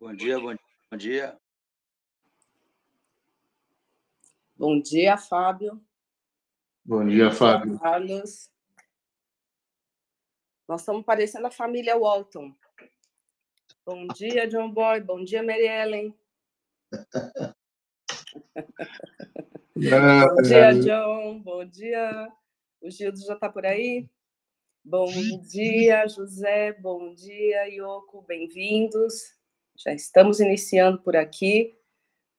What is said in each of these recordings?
Bom dia, bom, bom dia. Bom dia, Fábio. Bom dia, Fábio. Carlos. Nós estamos parecendo a família Walton. Bom dia, John Boy. Bom dia, Mary Ellen. Bom dia, John. Bom dia. O Gildo já está por aí? Bom dia, José. Bom dia, Ioko. Bem-vindos. Já estamos iniciando por aqui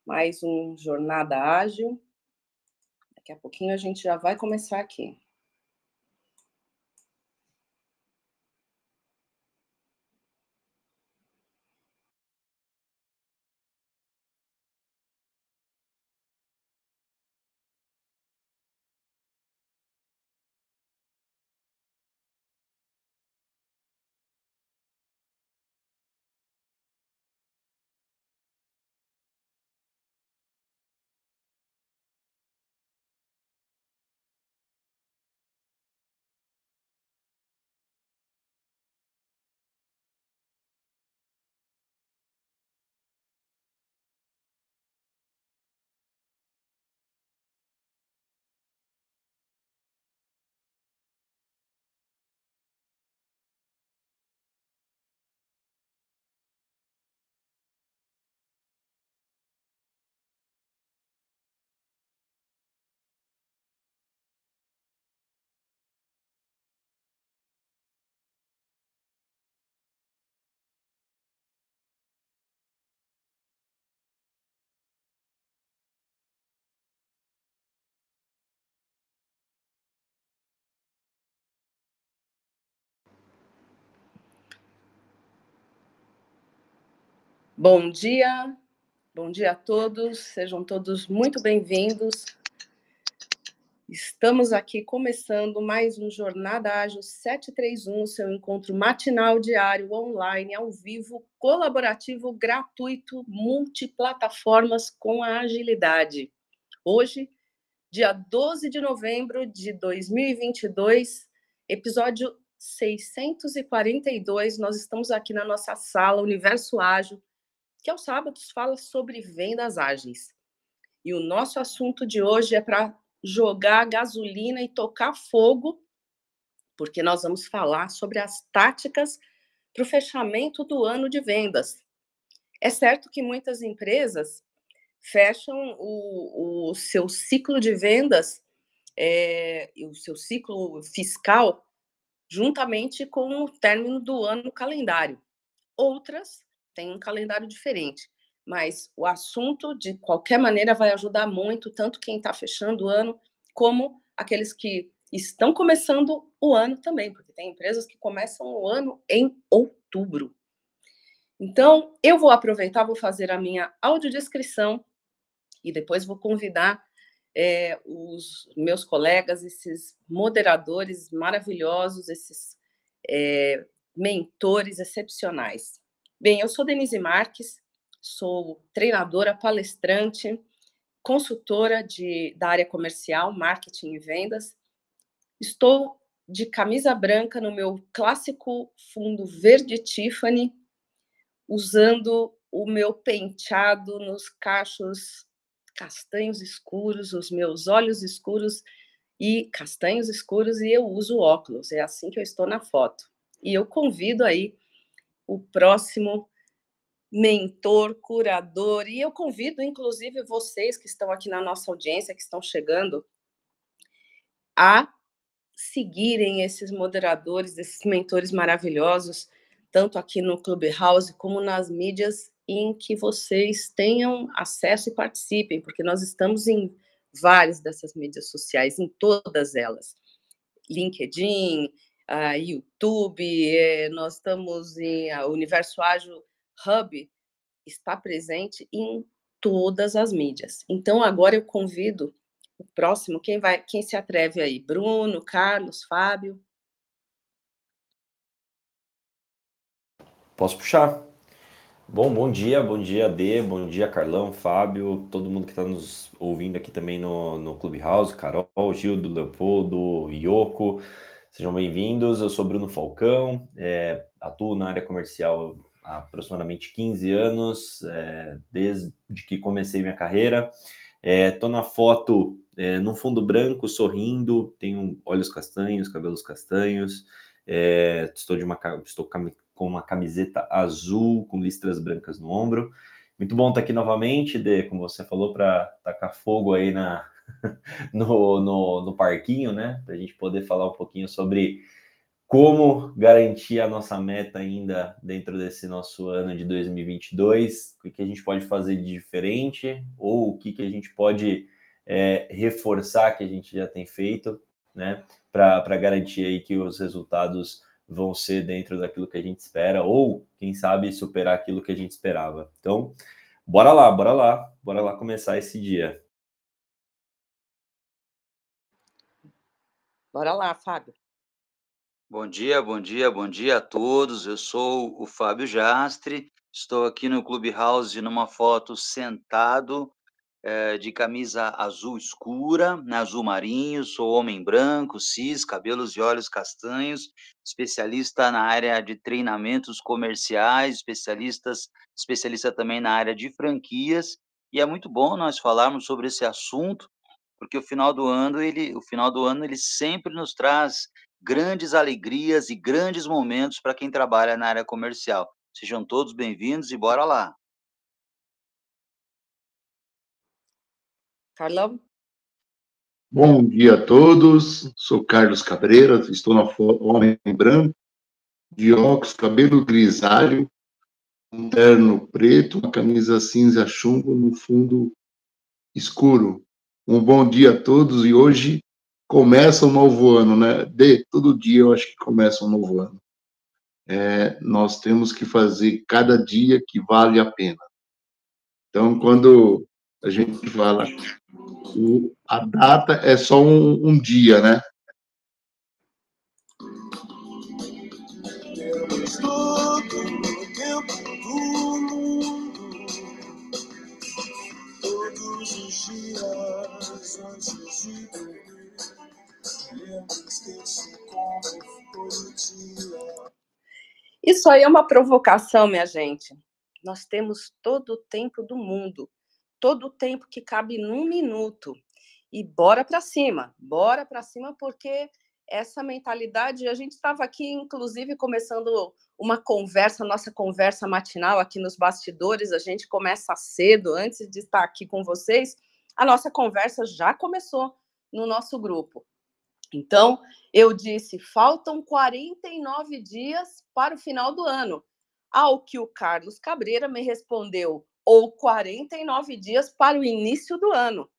mais um Jornada Ágil. Daqui a pouquinho a gente já vai começar aqui. Bom dia, bom dia a todos, sejam todos muito bem-vindos. Estamos aqui começando mais um Jornada Ágil 731, seu encontro matinal diário, online, ao vivo, colaborativo, gratuito, multiplataformas com a agilidade. Hoje, dia 12 de novembro de 2022, episódio 642, nós estamos aqui na nossa sala Universo Ágil, que aos sábados fala sobre vendas ágeis. E o nosso assunto de hoje é para jogar gasolina e tocar fogo, porque nós vamos falar sobre as táticas para o fechamento do ano de vendas. É certo que muitas empresas fecham o, o seu ciclo de vendas, é, o seu ciclo fiscal, juntamente com o término do ano calendário. Outras tem um calendário diferente. Mas o assunto, de qualquer maneira, vai ajudar muito, tanto quem está fechando o ano, como aqueles que estão começando o ano também, porque tem empresas que começam o ano em outubro. Então, eu vou aproveitar, vou fazer a minha audiodescrição e depois vou convidar é, os meus colegas, esses moderadores maravilhosos, esses é, mentores excepcionais. Bem, eu sou Denise Marques, sou treinadora, palestrante, consultora de, da área comercial, marketing e vendas. Estou de camisa branca no meu clássico fundo verde Tiffany, usando o meu penteado nos cachos castanhos escuros, os meus olhos escuros e castanhos escuros, e eu uso óculos. É assim que eu estou na foto. E eu convido aí o próximo mentor, curador. E eu convido, inclusive, vocês que estão aqui na nossa audiência, que estão chegando, a seguirem esses moderadores, esses mentores maravilhosos, tanto aqui no Clubhouse como nas mídias em que vocês tenham acesso e participem, porque nós estamos em várias dessas mídias sociais, em todas elas. LinkedIn, a YouTube, é, nós estamos em a Universo Ágil Hub está presente em todas as mídias. Então agora eu convido o próximo, quem vai, quem se atreve aí? Bruno, Carlos, Fábio. Posso puxar? Bom, bom dia, bom dia, Dê, bom dia, Carlão, Fábio, todo mundo que está nos ouvindo aqui também no, no Clubhouse, Carol, Gildo, Leopoldo, Ioko. Sejam bem-vindos. Eu sou Bruno Falcão, é, atuo na área comercial há aproximadamente 15 anos, é, desde que comecei minha carreira. Estou é, na foto é, num fundo branco, sorrindo, tenho olhos castanhos, cabelos castanhos, é, estou, de uma, estou com uma camiseta azul com listras brancas no ombro. Muito bom estar aqui novamente, de, como você falou, para tacar fogo aí na, no, no, no parquinho, né? Para a gente poder falar um pouquinho sobre como garantir a nossa meta ainda dentro desse nosso ano de 2022, o que a gente pode fazer de diferente ou o que, que a gente pode é, reforçar que a gente já tem feito, né, para garantir aí que os resultados vão ser dentro daquilo que a gente espera ou, quem sabe, superar aquilo que a gente esperava. Então, bora lá, bora lá, bora lá começar esse dia. Bora lá, Fábio. Bom dia, bom dia, bom dia a todos. Eu sou o Fábio Jastre. Estou aqui no Clubhouse numa foto sentado, é, de camisa azul escura, né, azul marinho. Sou homem branco, cis, cabelos e olhos castanhos, especialista na área de treinamentos comerciais, especialistas, especialista também na área de franquias. E é muito bom nós falarmos sobre esse assunto, porque o final do ano ele, o final do ano ele sempre nos traz grandes alegrias e grandes momentos para quem trabalha na área comercial. Sejam todos bem-vindos e bora lá. Carlão? Bom dia a todos. Sou Carlos Cabreira, estou na foto Homem Branco, de óculos, cabelo grisalho, um terno preto, uma camisa cinza chumbo no fundo escuro. Um bom dia a todos e hoje começa um novo ano, né? De todo dia eu acho que começa um novo ano. É, nós temos que fazer cada dia que vale a pena. Então, quando a gente fala a data é só um, um dia, né? Dormir. Isso aí é uma provocação, minha gente. Nós temos todo o tempo do mundo, todo o tempo que cabe num minuto. E bora para cima, bora para cima, porque essa mentalidade, a gente estava aqui, inclusive, começando uma conversa, nossa conversa matinal aqui nos bastidores, a gente começa cedo, antes de estar aqui com vocês, a nossa conversa já começou no nosso grupo. Então, eu disse: faltam 49 dias para o final do ano. Ao que o Carlos Cabreira me respondeu: ou 49 dias para o início do ano.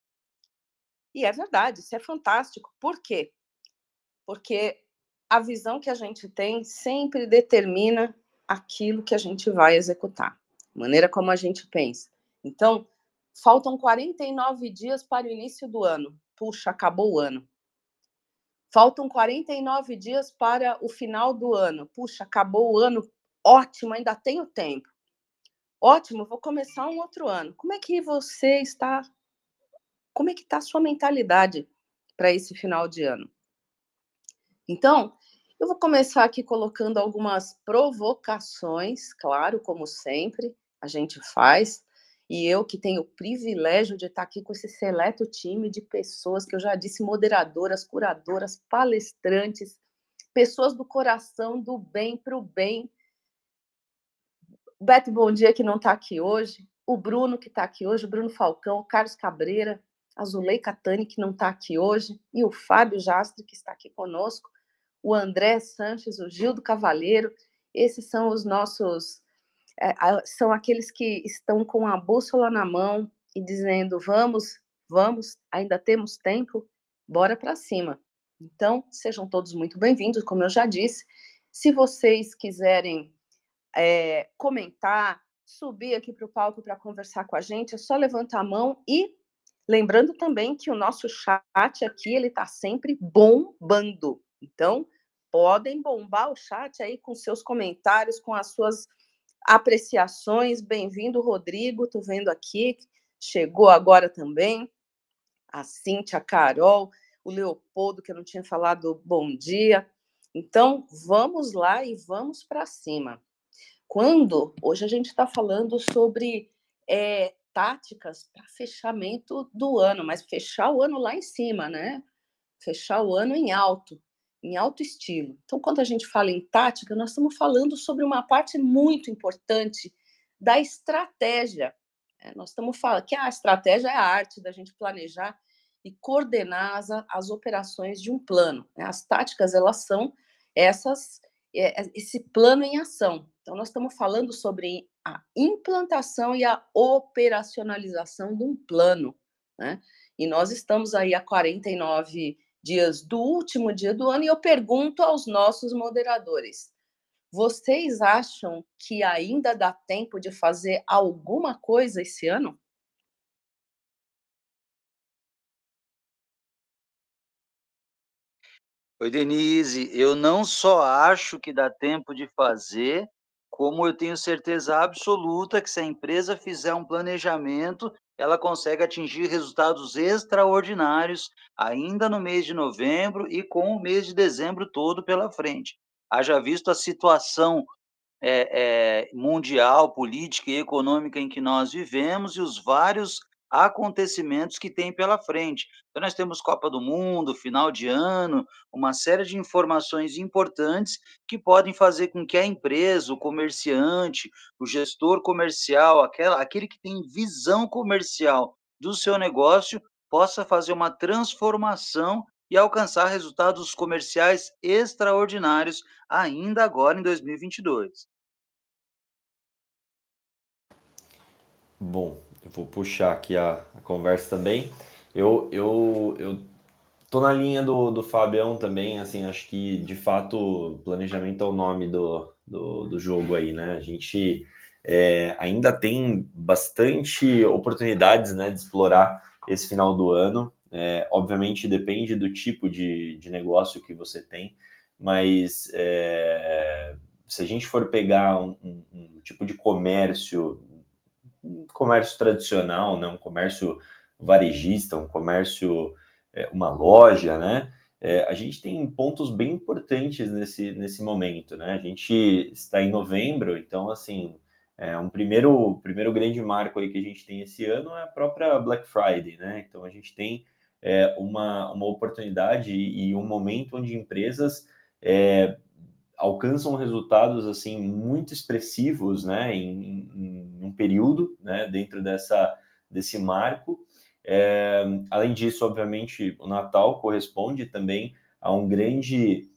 E é verdade, isso é fantástico. Por quê? Porque a visão que a gente tem sempre determina aquilo que a gente vai executar, maneira como a gente pensa. Então, faltam 49 dias para o início do ano. Puxa, acabou o ano. Faltam 49 dias para o final do ano. Puxa, acabou o ano. Ótimo, ainda tenho tempo. Ótimo, vou começar um outro ano. Como é que você está? Como é que está a sua mentalidade para esse final de ano? Então, eu vou começar aqui colocando algumas provocações, claro, como sempre, a gente faz, e eu que tenho o privilégio de estar aqui com esse seleto time de pessoas que eu já disse moderadoras, curadoras, palestrantes, pessoas do coração, do bem para o bem. Beto Bom Dia, que não está aqui hoje, o Bruno, que está aqui hoje, o Bruno Falcão, o Carlos Cabreira, a Zuleika Tani, que não está aqui hoje, e o Fábio Jastre, que está aqui conosco, o André Sanches, o Gildo Cavalheiro, esses são os nossos é, são aqueles que estão com a bússola na mão e dizendo: vamos, vamos, ainda temos tempo, bora para cima. Então, sejam todos muito bem-vindos, como eu já disse. Se vocês quiserem é, comentar, subir aqui para o palco para conversar com a gente, é só levantar a mão e lembrando também que o nosso chat aqui ele está sempre bombando. Então, podem bombar o chat aí com seus comentários, com as suas apreciações. Bem-vindo, Rodrigo, estou vendo aqui, chegou agora também. A Cíntia, a Carol, o Leopoldo, que eu não tinha falado bom dia. Então, vamos lá e vamos para cima. quando hoje a gente está falando sobre é, táticas para fechamento do ano, mas fechar o ano lá em cima, né? Fechar o ano em alto, em alto estilo. Então, quando a gente fala em tática, nós estamos falando sobre uma parte muito importante da estratégia. É, nós estamos falando que a estratégia é a arte da gente planejar e coordenar as, as operações de um plano. Né? As táticas, elas são essas é, é, esse plano em ação. Então, nós estamos falando sobre a implantação e a operacionalização de um plano. Né? E nós estamos aí a 49 dias do último dia do ano, e eu pergunto aos nossos moderadores: vocês acham que ainda dá tempo de fazer alguma coisa esse ano? Oi, Denise. Eu não só acho que dá tempo de fazer, como eu tenho certeza absoluta que se a empresa fizer um planejamento, ela consegue atingir resultados extraordinários ainda no mês de novembro e com o mês de dezembro todo pela frente. Haja visto a situação é, é, mundial, política e econômica em que nós vivemos e os vários acontecimentos que tem pela frente. Então, nós temos Copa do Mundo, final de ano, uma série de informações importantes que podem fazer com que a empresa, o comerciante, o gestor comercial, aquela, aquele que tem visão comercial do seu negócio, possa fazer uma transformação e alcançar resultados comerciais extraordinários ainda agora em 2022. Bom, eu vou puxar aqui a, a conversa também. Eu, eu, eu tô na linha do, do Fabião também, assim, acho que de fato planejamento é o nome do, do, do jogo aí, né? A gente é, ainda tem bastante oportunidades né, de explorar esse final do ano. É, obviamente depende do tipo de, de negócio que você tem, mas é, se a gente for pegar um, um, um tipo de comércio um comércio tradicional, né? um comércio varejista, um comércio, é, uma loja, né? É, a gente tem pontos bem importantes nesse, nesse momento, né? A gente está em novembro, então, assim, é um primeiro, primeiro grande marco aí que a gente tem esse ano é a própria Black Friday, né? Então, a gente tem é, uma, uma oportunidade e um momento onde empresas é, alcançam resultados assim muito expressivos, né, em, em, um período, né, dentro dessa desse marco. É, além disso, obviamente, o Natal corresponde também a um grande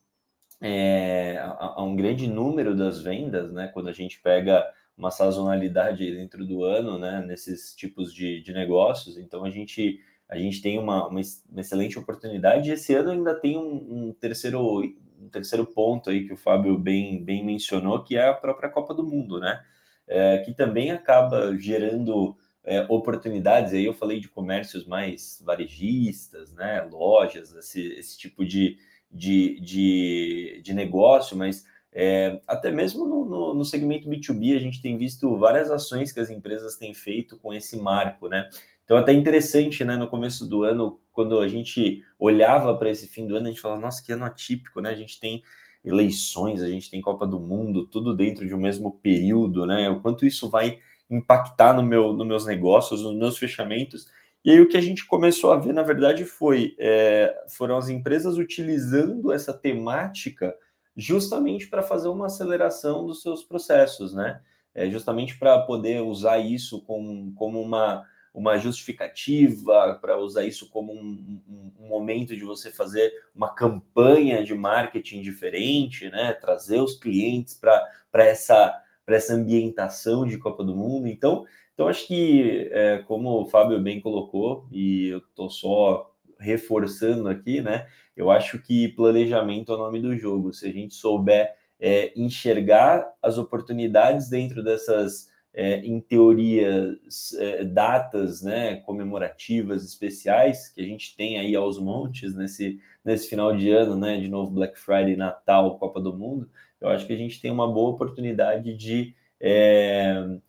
é, a, a, um grande número das vendas, né, quando a gente pega uma sazonalidade dentro do ano, né, nesses tipos de, de negócios. Então a gente a gente tem uma, uma, excelente oportunidade. Esse ano ainda tem um, um terceiro um terceiro ponto aí que o Fábio bem, bem mencionou, que é a própria Copa do Mundo, né? É, que também acaba gerando é, oportunidades. Aí eu falei de comércios mais varejistas, né? Lojas, esse, esse tipo de, de, de, de negócio, mas é, até mesmo no, no, no, segmento B2B, a gente tem visto várias ações que as empresas têm feito com esse marco, né? Então, até interessante, né? No começo do ano, quando a gente olhava para esse fim do ano, a gente falava, nossa, que ano atípico, né? A gente tem eleições, a gente tem Copa do Mundo, tudo dentro de um mesmo período, né? O quanto isso vai impactar no meu, nos meus negócios, nos meus fechamentos. E aí o que a gente começou a ver, na verdade, foi é, foram as empresas utilizando essa temática justamente para fazer uma aceleração dos seus processos, né? É, justamente para poder usar isso como, como uma uma justificativa para usar isso como um, um, um, momento de você fazer uma campanha de marketing diferente, né? Trazer os clientes para essa para essa ambientação de Copa do Mundo. Então, então acho que é, como o Fábio bem colocou e eu estou só reforçando aqui, né? Eu acho que planejamento é o nome do jogo. Se a gente souber é, enxergar as oportunidades dentro dessas é, em teoria, é, datas né, comemorativas especiais que a gente tem aí aos montes nesse, nesse final de ano, né? De novo, Black Friday, Natal, Copa do Mundo. Eu acho que a gente tem uma boa oportunidade de é,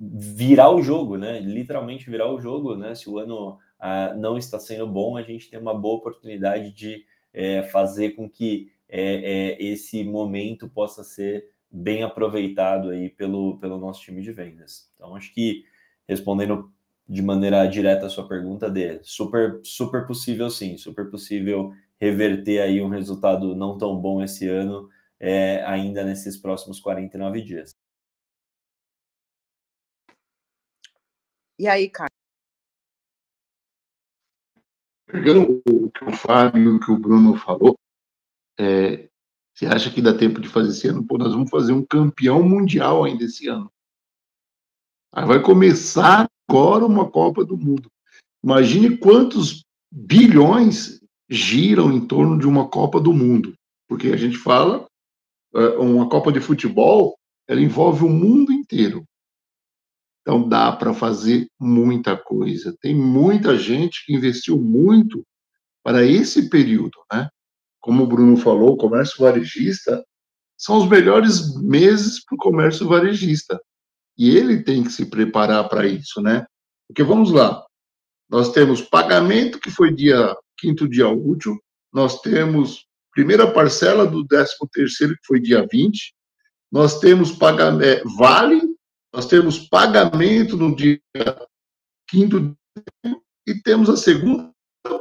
virar o jogo, né? Literalmente virar o jogo, né? Se o ano ah, não está sendo bom, a gente tem uma boa oportunidade de é, fazer com que é, é, esse momento possa ser bem aproveitado aí pelo, pelo nosso time de vendas. Então, acho que respondendo de maneira direta a sua pergunta, de super, super possível sim, super possível reverter aí um resultado não tão bom esse ano, é, ainda nesses próximos 49 dias. E aí, cara? Pegando o que o Fábio e o que o Bruno falou, é, você acha que dá tempo de fazer esse ano? Pô, nós vamos fazer um campeão mundial ainda esse ano. Aí vai começar agora uma Copa do Mundo. Imagine quantos bilhões giram em torno de uma Copa do Mundo. Porque a gente fala, é, uma Copa de futebol, ela envolve o mundo inteiro. Então dá para fazer muita coisa. Tem muita gente que investiu muito para esse período, né? Como o Bruno falou, o comércio varejista são os melhores meses para o comércio varejista. E ele tem que se preparar para isso, né? Porque vamos lá, nós temos pagamento, que foi dia quinto dia útil, nós temos primeira parcela do 13 terceiro, que foi dia 20, nós temos pagamento, é, vale, nós temos pagamento no dia quinto e temos a segunda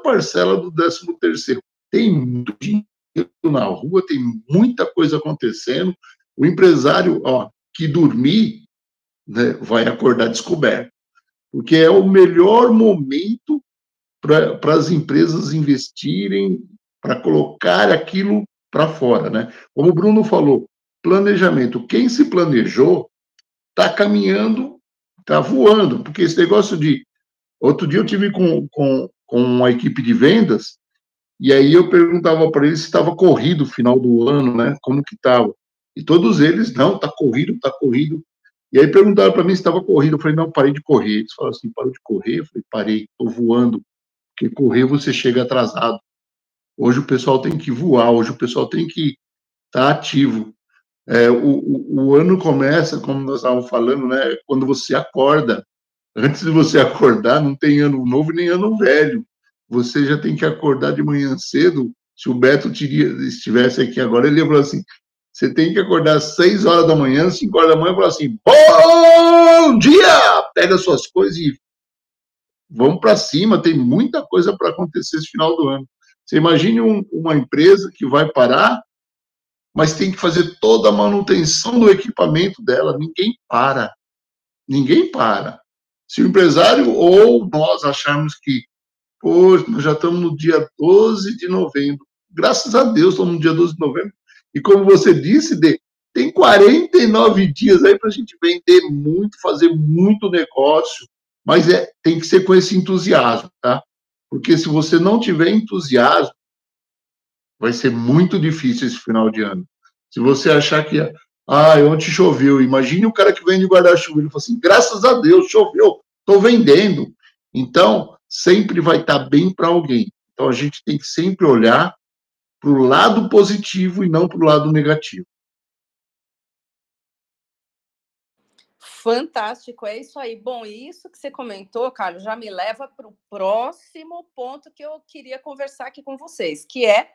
parcela do décimo terceiro. Tem muito dinheiro na rua, tem muita coisa acontecendo. O empresário, ó, que dormir, né, vai acordar descoberto, porque é o melhor momento para as empresas investirem, para colocar aquilo para fora, né? Como o Bruno falou, planejamento. Quem se planejou está caminhando, está voando, porque esse negócio de. Outro dia eu tive com, com, com uma equipe de vendas, e aí eu perguntava para eles se estava corrido o final do ano, né? Como que estava. E todos eles, não, está corrido, está corrido. E aí perguntaram para mim se estava corrido. Eu falei, não, parei de correr. Eles falaram assim, parou de correr? Eu falei, parei, estou voando. Porque correr você chega atrasado. Hoje o pessoal tem que voar, hoje o pessoal tem que estar tá ativo. É, o, o, o, ano começa, como nós estávamos falando, né, quando você acorda. Antes de você acordar, não tem ano novo nem ano velho. Você já tem que acordar de manhã cedo. Se o Beto estivesse aqui agora, ele ia falar assim: você tem que acordar às 6 horas da manhã, 5 horas da manhã, e falar assim: bom dia! Pega suas coisas e vamos para cima. Tem muita coisa para acontecer esse final do ano. Você imagine um, uma empresa que vai parar mas tem que fazer toda a manutenção do equipamento dela. Ninguém para. Ninguém para. Se o empresário ou nós acharmos que, pô, nós já estamos no dia 12 de novembro, graças a Deus estamos no dia 12 de novembro, e como você disse, de, tem 49 dias aí para a gente vender muito, fazer muito negócio, mas é, tem que ser com esse entusiasmo, tá? Porque se você não tiver entusiasmo, vai ser muito difícil esse final de ano. Se você achar que, ah, ontem choveu, imagine o cara que vende guarda-chuva, ele fala assim, graças a Deus, choveu, estou vendendo. Então, sempre vai estar tá bem para alguém. Então, a gente tem que sempre olhar para o lado positivo e não para o lado negativo. Fantástico, é isso aí. Bom, isso que você comentou, Carlos, já me leva para o próximo ponto que eu queria conversar aqui com vocês, que é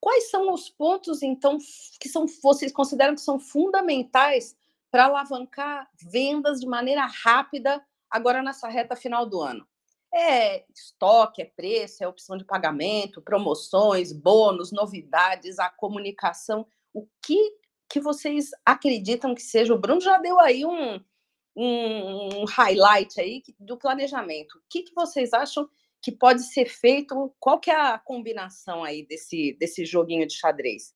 quais são os pontos, então, que são vocês consideram que são fundamentais para alavancar vendas de maneira rápida agora nessa reta final do ano? É estoque, é preço, é opção de pagamento, promoções, bônus, novidades, a comunicação. O que que vocês acreditam que seja? O Bruno já deu aí um, um, um highlight aí do planejamento. O que, que vocês acham que pode ser feito? Qual que é a combinação aí desse, desse joguinho de xadrez?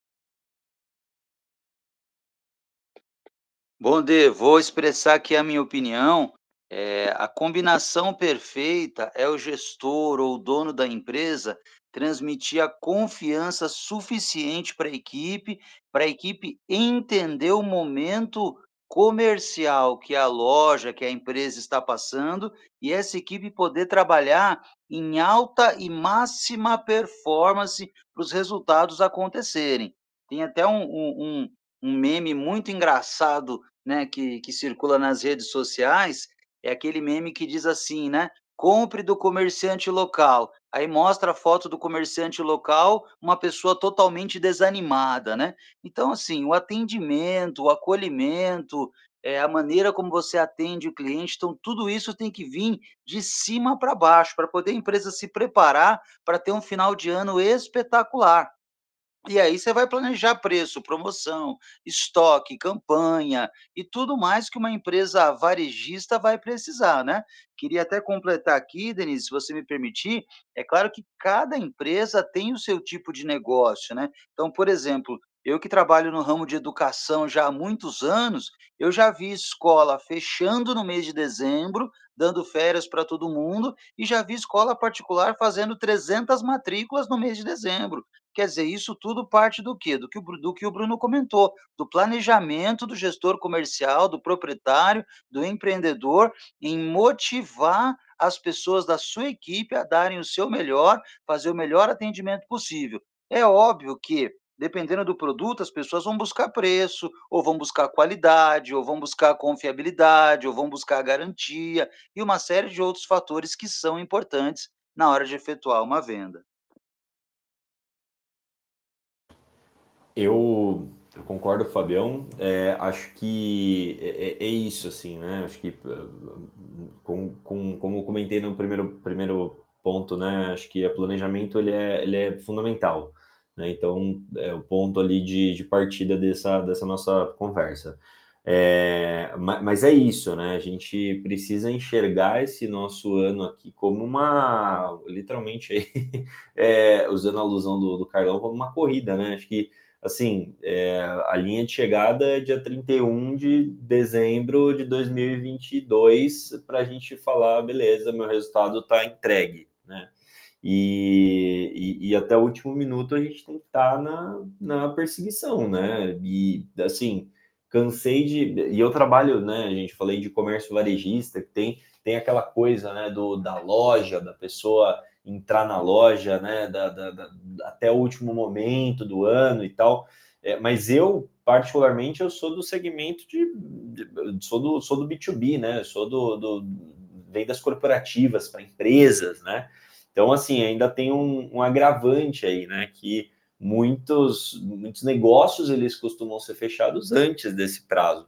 Bom, Dê, vou expressar aqui a minha opinião. É, a combinação perfeita é o gestor ou o dono da empresa transmitir a confiança suficiente para a equipe, para a equipe entender o momento comercial que a loja, que a empresa está passando, e essa equipe poder trabalhar em alta e máxima performance para os resultados acontecerem. Tem até um, um, um meme muito engraçado né, que, que circula nas redes sociais, é aquele meme que diz assim, né? compre do comerciante local. Aí mostra a foto do comerciante local, uma pessoa totalmente desanimada, né? Então, assim, o atendimento, o acolhimento, é, a maneira como você atende o cliente, então tudo isso tem que vir de cima para baixo, para poder a empresa se preparar para ter um final de ano espetacular. E aí você vai planejar preço, promoção, estoque, campanha e tudo mais que uma empresa varejista vai precisar, né. Queria até completar aqui, Denise, se você me permitir, é claro que cada empresa tem o seu tipo de negócio, né. Então, por exemplo, eu que trabalho no ramo de educação já há muitos anos, eu já vi escola fechando no mês de dezembro, dando férias para todo mundo, e já vi escola particular fazendo 300 matrículas no mês de dezembro. Quer dizer, isso tudo parte do quê? Do que o do que o Bruno comentou, do planejamento do gestor comercial, do proprietário, do empreendedor, em motivar as pessoas da sua equipe a darem o seu melhor, fazer o melhor atendimento possível. É óbvio que, dependendo do produto, as pessoas vão buscar preço, ou vão buscar qualidade, ou vão buscar confiabilidade, ou vão buscar garantia, e uma série de outros fatores que são importantes na hora de efetuar uma venda. Eu, eu concordo, Fabião. É, acho que é, é, é, isso, assim, né? Acho que, com, com, como comentei no primeiro, primeiro ponto, né? Acho que o planejamento ele é, ele é fundamental. Né? Então, é o ponto ali de, de partida dessa, dessa nossa conversa. É, mas é isso, né? A gente precisa enxergar esse nosso ano aqui como uma, literalmente, é, usando a alusão do, do Carlão, como uma corrida, né? Acho que assim, é, a linha de chegada é dia 31 de dezembro de 2022 para a gente falar, beleza, meu resultado está entregue, né? E, e, e, até o último minuto a gente tem que estar tá na, na perseguição, né? E assim, cansei de. E eu trabalho, né? A gente falei de comércio varejista, que tem, tem aquela coisa, né, do, da loja, da pessoa entrar na loja, né, da, da, da, até o último momento do ano e tal. É, mas eu, particularmente, eu sou do segmento de, de sou do sou do B2B, né? Sou do, do vendas corporativas para empresas, né? Então, assim, ainda tem um, um, agravante aí, né? Que muitos, muitos negócios eles costumam ser fechados antes desse prazo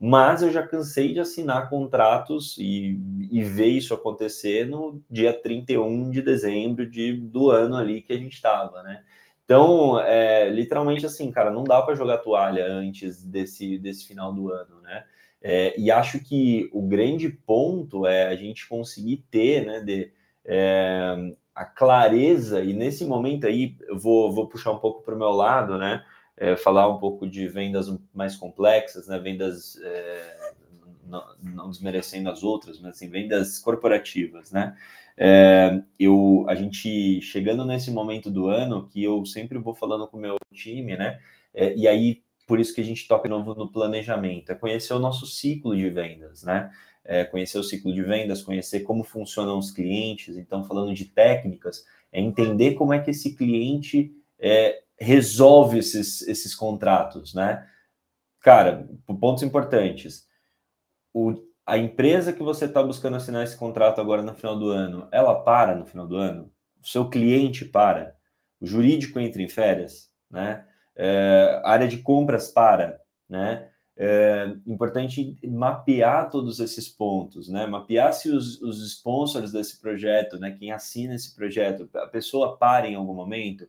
mas eu já cansei de assinar contratos e, e ver isso acontecer no dia 31 de dezembro de, do ano ali que a gente estava, né? Então, é, literalmente assim, cara, não dá para jogar toalha antes desse, desse final do ano, né? É, e acho que o grande ponto é a gente conseguir ter, né, de, é, a clareza, e nesse momento aí eu vou, vou puxar um pouco para o meu lado, né? É, falar um pouco de vendas mais complexas, né? Vendas é, não, não, desmerecendo as outras, mas assim, vendas corporativas, né? É, eu, a gente chegando nesse momento do ano que eu sempre vou falando com o meu time, né? É, e aí por isso que a gente toca de novo no planejamento, é conhecer o nosso ciclo de vendas, né? É, conhecer o ciclo de vendas, conhecer como funcionam os clientes. Então, falando de técnicas, é entender como é que esse cliente é, resolve esses, esses contratos, né? Cara, pontos importantes. O, a empresa que você está buscando assinar esse contrato agora no final do ano, ela para no final do ano? O seu cliente para? O jurídico entra em férias, né? É, a área de compras para, né? É importante mapear todos esses pontos, né? Mapear se os, os sponsors desse projeto, né? Quem assina esse projeto, a pessoa para em algum momento,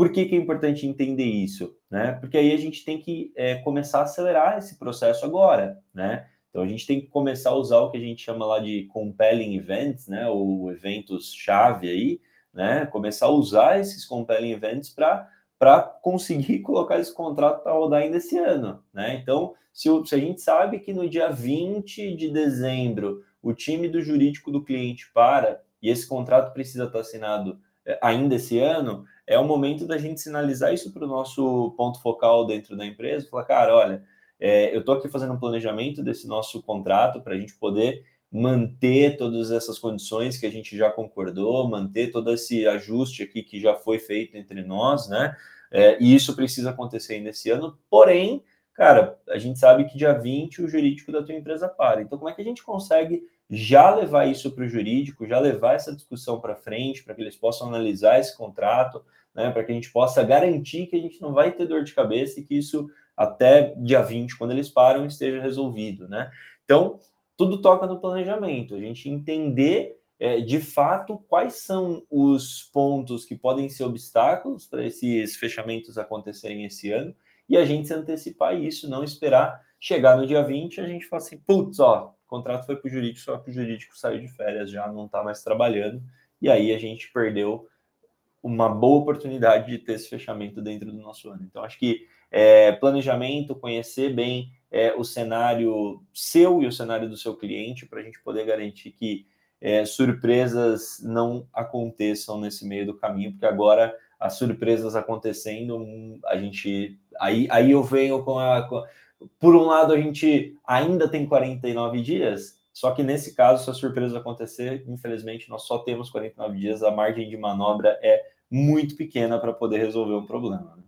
por que, que é importante entender isso? Né? Porque aí a gente tem que é, começar a acelerar esse processo agora, né? Então a gente tem que começar a usar o que a gente chama lá de compelling events, né? Ou eventos chave aí, né? Começar a usar esses compelling events para conseguir colocar esse contrato para rodar ainda esse ano, né? Então, se, se, a gente sabe que no dia 20 de dezembro o time do jurídico do cliente para e esse contrato precisa estar assinado ainda esse ano, é o momento da gente sinalizar isso para o nosso ponto focal dentro da empresa, falar, cara, olha, é, eu estou aqui fazendo um planejamento desse nosso contrato para a gente poder manter todas essas condições que a gente já concordou, manter todo esse ajuste aqui que já foi feito entre nós, né? É, e isso precisa acontecer nesse ano, porém, cara, a gente sabe que dia 20 o jurídico da tua empresa para. Então, como é que a gente consegue já levar isso para o jurídico, já levar essa discussão para frente, para que eles possam analisar esse contrato, né, para que a gente possa garantir que a gente não vai ter dor de cabeça e que isso até dia 20, quando eles param, esteja resolvido, né? Então, tudo toca no planejamento, a gente entender é, de fato quais são os pontos que podem ser obstáculos para esses fechamentos acontecerem esse ano e a gente se antecipar isso, não esperar chegar no dia 20 e a gente falar assim, putz, ó, o contrato foi para o jurídico, só que o jurídico saiu de férias, já não está mais trabalhando, e aí a gente perdeu uma boa oportunidade de ter esse fechamento dentro do nosso ano. Então, acho que é, planejamento, conhecer bem é, o cenário seu e o cenário do seu cliente, para a gente poder garantir que é, surpresas não aconteçam nesse meio do caminho, porque agora as surpresas acontecendo, a gente. Aí, aí eu venho com a. Com, por um lado, a gente ainda tem 49 dias, só que nesse caso, se a surpresa acontecer, infelizmente, nós só temos 49 dias, a margem de manobra é muito pequena para poder resolver um problema. Né?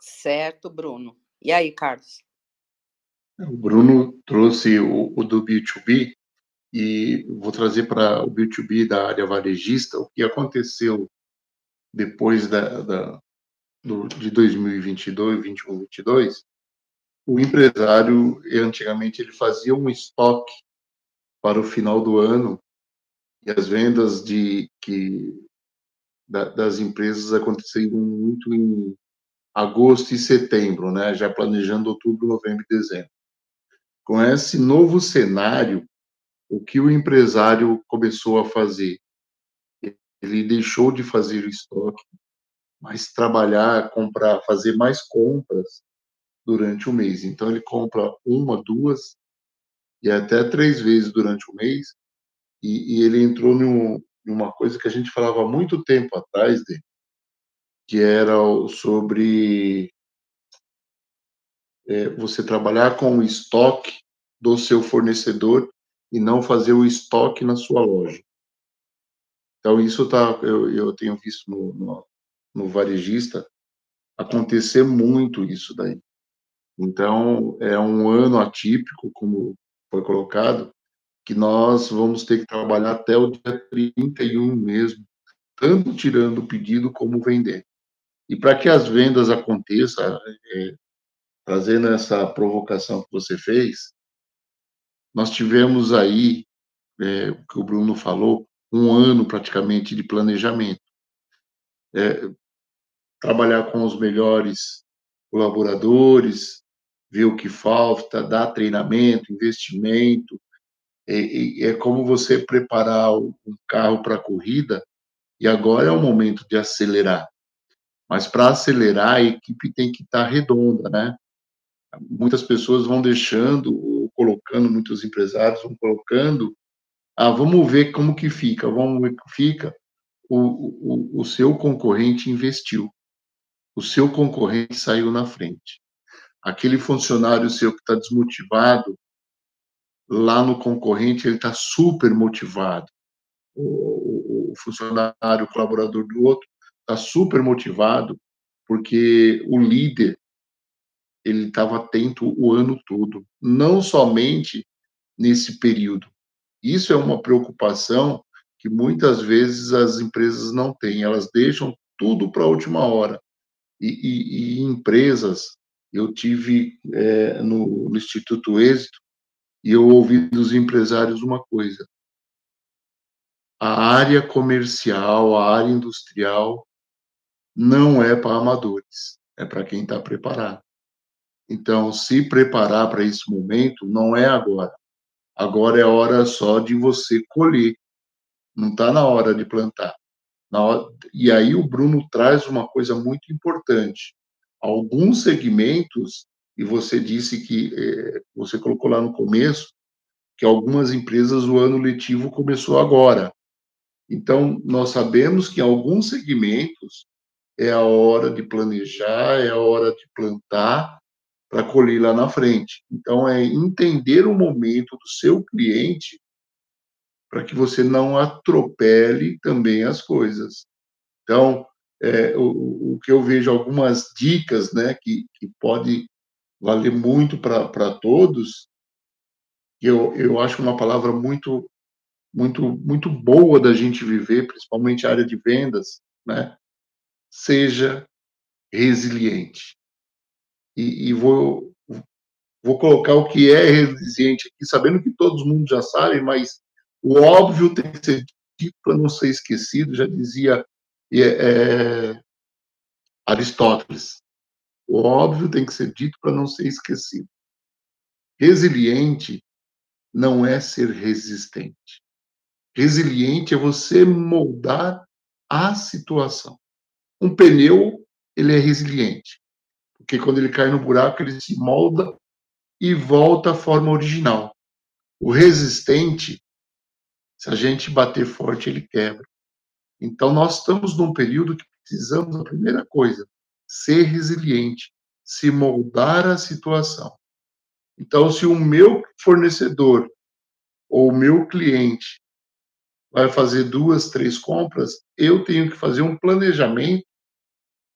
Certo, Bruno. E aí, Carlos? O Bruno trouxe o, o do B2B e vou trazer para o B2B da área varejista o que aconteceu depois da, da do, de 2022, 21, 22. O empresário, antigamente, ele fazia um estoque para o final do ano e as vendas de que da, das empresas aconteciam muito em agosto e setembro, né? Já planejando outubro, novembro e dezembro. Com esse novo cenário, o que o empresário começou a fazer? Ele deixou de fazer o estoque, mas trabalhar, comprar, fazer mais compras durante o mês. Então ele compra uma, duas e até três vezes durante o mês. E, e ele entrou num, numa coisa que a gente falava há muito tempo atrás dele, que era sobre é, você trabalhar com o estoque do seu fornecedor e não fazer o estoque na sua loja. Então, isso tá, eu, eu tenho visto no, no, no varejista acontecer muito isso daí. Então, é um ano atípico, como foi colocado, que nós vamos ter que trabalhar até o dia 31 mesmo, tanto tirando o pedido como vender. E para que as vendas aconteçam, é, trazendo essa provocação que você fez, nós tivemos aí, é, o que o Bruno falou, um ano praticamente de planejamento. É, trabalhar com os melhores colaboradores, ver o que falta, dar treinamento, investimento. É, é como você preparar um carro para a corrida e agora é o momento de acelerar. Mas para acelerar, a equipe tem que estar tá redonda, né? Muitas pessoas vão deixando, ou colocando, muitos empresários vão colocando, ah, vamos ver como que fica, vamos ver como fica. O, o, o seu concorrente investiu, o seu concorrente saiu na frente. Aquele funcionário seu que está desmotivado, lá no concorrente ele está super motivado. O, o, o funcionário, o colaborador do outro, está super motivado, porque o líder ele estava atento o ano todo, não somente nesse período. Isso é uma preocupação que muitas vezes as empresas não têm, elas deixam tudo para a última hora. E, e, e, empresas, eu tive é, no, no Instituto Êxito e eu ouvi dos empresários uma coisa: a área comercial, a área industrial, não é para amadores, é para quem está preparado. Então, se preparar para esse momento não é agora. Agora é hora só de você colher. Não está na hora de plantar. Hora... E aí o Bruno traz uma coisa muito importante. Alguns segmentos, e você disse que eh, você colocou lá no começo, que algumas empresas o ano letivo começou agora. Então, nós sabemos que em alguns segmentos é a hora de planejar, é a hora de plantar para colher lá na frente. Então, é entender o momento do seu cliente para que você não atropele também as coisas. Então, é, o, o, que eu vejo algumas dicas, né, que, que pode valer muito para todos, eu, eu acho uma palavra muito muito muito boa da gente viver, principalmente a área de vendas, né? Seja resiliente. E, e vou vou colocar o que é resiliente aqui, sabendo que todo mundo já sabe, mas o óbvio tem que ser dito para não ser esquecido, já dizia é, é, Aristóteles. O óbvio tem que ser dito para não ser esquecido. Resiliente não é ser resistente. Resiliente é você moldar a situação. Um pneu, ele é resiliente, porque quando ele cai no buraco, ele se molda e volta à forma original. O resistente, se a gente bater forte, ele quebra. Então, nós estamos num período que precisamos, a primeira coisa, ser resiliente, se moldar à situação. Então, se o meu fornecedor ou o meu cliente vai fazer duas, três compras, eu tenho que fazer um planejamento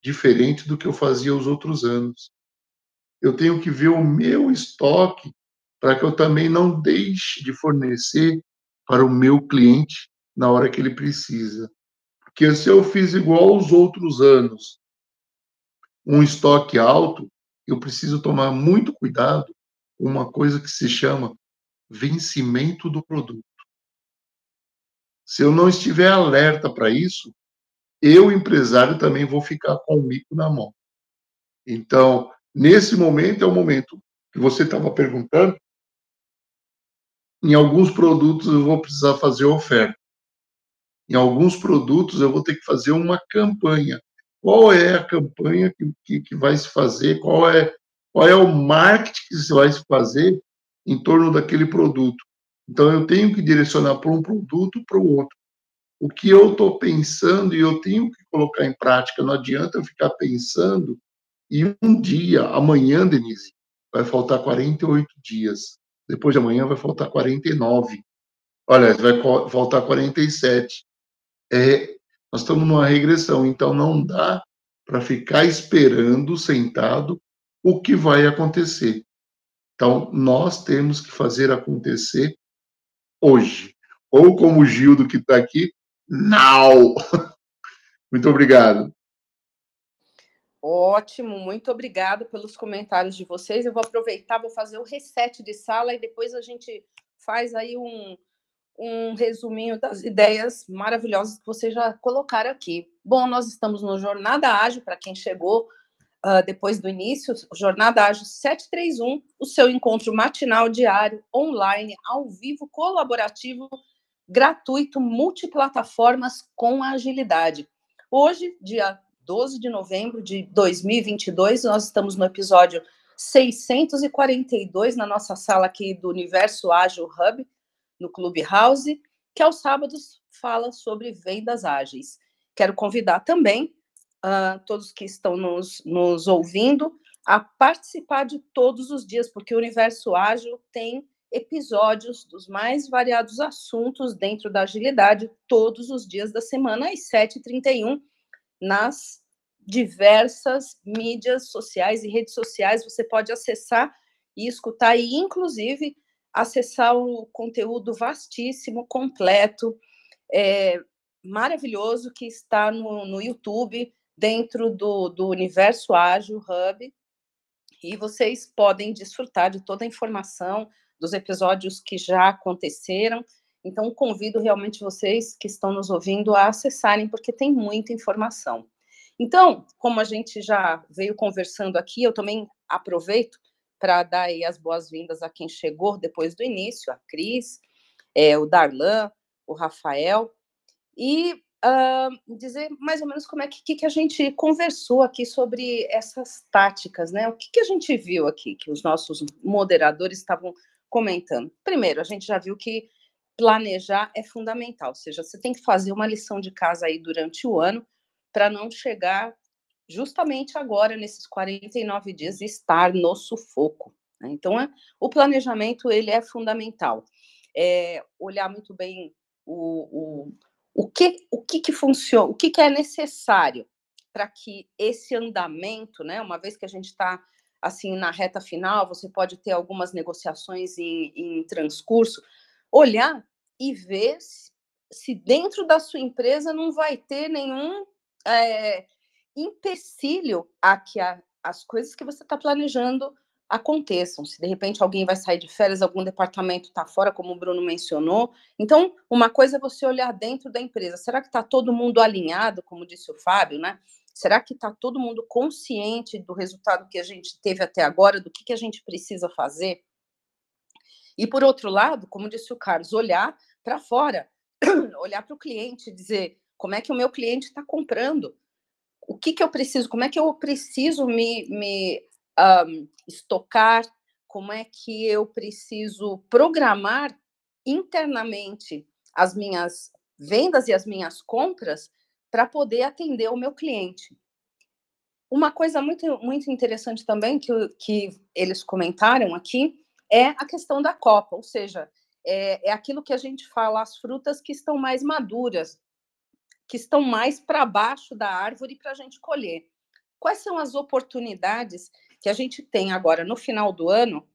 diferente do que eu fazia os outros anos. Eu tenho que ver o meu estoque para que eu também não deixe de fornecer para o meu cliente na hora que ele precisa. Porque se eu fiz igual aos outros anos, um estoque alto, eu preciso tomar muito cuidado com uma coisa que se chama vencimento do produto. Se eu não estiver alerta para isso, eu, empresário, também vou ficar com o mico na mão. Então, nesse momento é o momento que você estava perguntando. Em alguns produtos eu vou precisar fazer oferta. Em alguns produtos eu vou ter que fazer uma campanha qual é a campanha que, que, que, vai se fazer, qual é, qual é o marketing que se vai se fazer em torno daquele produto. Então, eu tenho que direcionar para um produto para o outro. O que eu estou pensando e eu tenho que colocar em prática, não adianta eu ficar pensando e um dia, amanhã, Denise, vai faltar 48 dias. Depois de amanhã vai faltar 49. Olha, vai faltar 47. É, nós estamos numa regressão, então não dá para ficar esperando sentado o que vai acontecer. Então, nós temos que fazer acontecer hoje. Ou como o Gildo que está aqui, now! Muito obrigado. Ótimo, muito obrigado pelos comentários de vocês. Eu vou aproveitar, vou fazer o reset de sala e depois a gente faz aí um, um resuminho das ideias maravilhosas que vocês já colocaram aqui. Bom, nós estamos no Jornada Ágil, para quem chegou uh, depois do início, Jornada Ágil 731, o seu encontro matinal diário, online, ao vivo, colaborativo, gratuito, multiplataformas com agilidade. Hoje, dia 12 de novembro de 2022, nós estamos no episódio 642 na nossa sala aqui do Universo Ágil Hub, no Clubhouse, que aos sábados fala sobre vendas ágeis. Quero convidar também uh, todos que estão nos, nos ouvindo a participar de todos os dias, porque o Universo Ágil tem episódios dos mais variados assuntos dentro da agilidade todos os dias da semana, às 7h31, nas diversas mídias sociais e redes sociais. Você pode acessar e escutar, e inclusive acessar o conteúdo vastíssimo, completo, é, maravilhoso que está no, no YouTube, dentro do, do Universo Ágil Hub. E vocês podem desfrutar de toda a informação dos episódios que já aconteceram. Então, convido realmente vocês que estão nos ouvindo a acessarem, porque tem muita informação. Então, como a gente já veio conversando aqui, eu também aproveito para dar as boas-vindas a quem chegou depois do início, a Cris, é, o Darlan, o Rafael, e uh, dizer mais ou menos como é que, que, a gente conversou aqui sobre essas táticas, né? O que, que a gente viu aqui que os nossos moderadores estavam comentando? Primeiro, a gente já viu que planejar é fundamental, ou seja, você tem que fazer uma lição de casa aí durante o ano para não chegar justamente agora, nesses 49 dias, estar no sufoco. Né? Então, é, o planejamento ele é fundamental. É, olhar muito bem o, o, o, que, o que, que funciona, o que, que é necessário. para que esse andamento, né, uma vez que a gente está assim na reta final, você pode ter algumas negociações em, em transcurso, olhar e ver se, dentro da sua empresa não vai ter nenhum é, empecilho a que a, as coisas que você está planejando aconteçam. Se de repente alguém vai sair de férias, algum departamento está fora, como o Bruno mencionou. Então, uma coisa é você olhar dentro da empresa. Será que está todo mundo alinhado, como disse o Fábio, né? Será que está todo mundo consciente do resultado que a gente teve até agora, do que, que a gente precisa fazer? E por outro lado, como disse o Carlos, olhar para fora, olhar para o cliente, dizer como é que o meu cliente está comprando, o que, que eu preciso, como é que eu preciso me, me um, estocar, como é que eu preciso programar internamente as minhas vendas e as minhas compras para poder atender o meu cliente. Uma coisa muito, muito interessante também que, que eles comentaram aqui é a questão da copa, ou seja, é, é aquilo que a gente fala, as frutas que estão mais maduras, que estão mais para baixo da árvore para a gente colher. Quais são as oportunidades que a gente tem agora no final do ano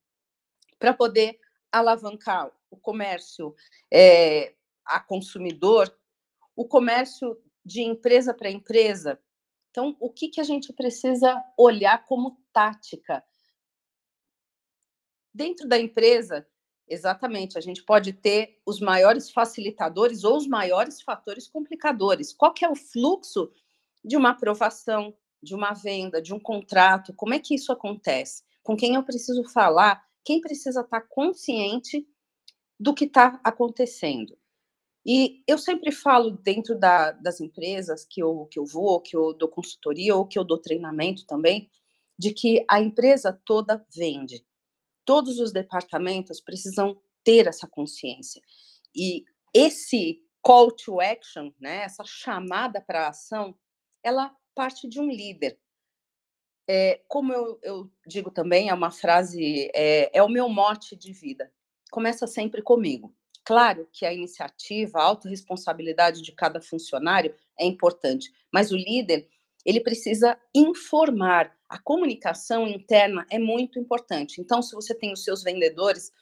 para poder alavancar o comércio é, a consumidor, o comércio de empresa para empresa. Então, o que, que a gente precisa olhar como tática? Dentro da empresa, exatamente, a gente pode ter os maiores facilitadores ou os maiores fatores complicadores. Qual que é o fluxo de uma aprovação, de uma venda, de um contrato? Como é que isso acontece? Com quem eu preciso falar? Quem precisa estar consciente do que está acontecendo? E eu sempre falo dentro da, das empresas que eu, que eu vou, que eu dou consultoria ou que eu dou treinamento também, de que a empresa toda vende. Todos os departamentos precisam ter essa consciência. E esse call to action, né, essa chamada para a ação, ela parte de um líder. É, como eu, eu, digo também, é uma frase, é, é o meu mote de vida. Começa sempre comigo. Claro que a iniciativa, a autorresponsabilidade de cada funcionário é importante, mas o líder, ele precisa informar. A comunicação interna é muito importante. Então, se você tem os seus vendedores,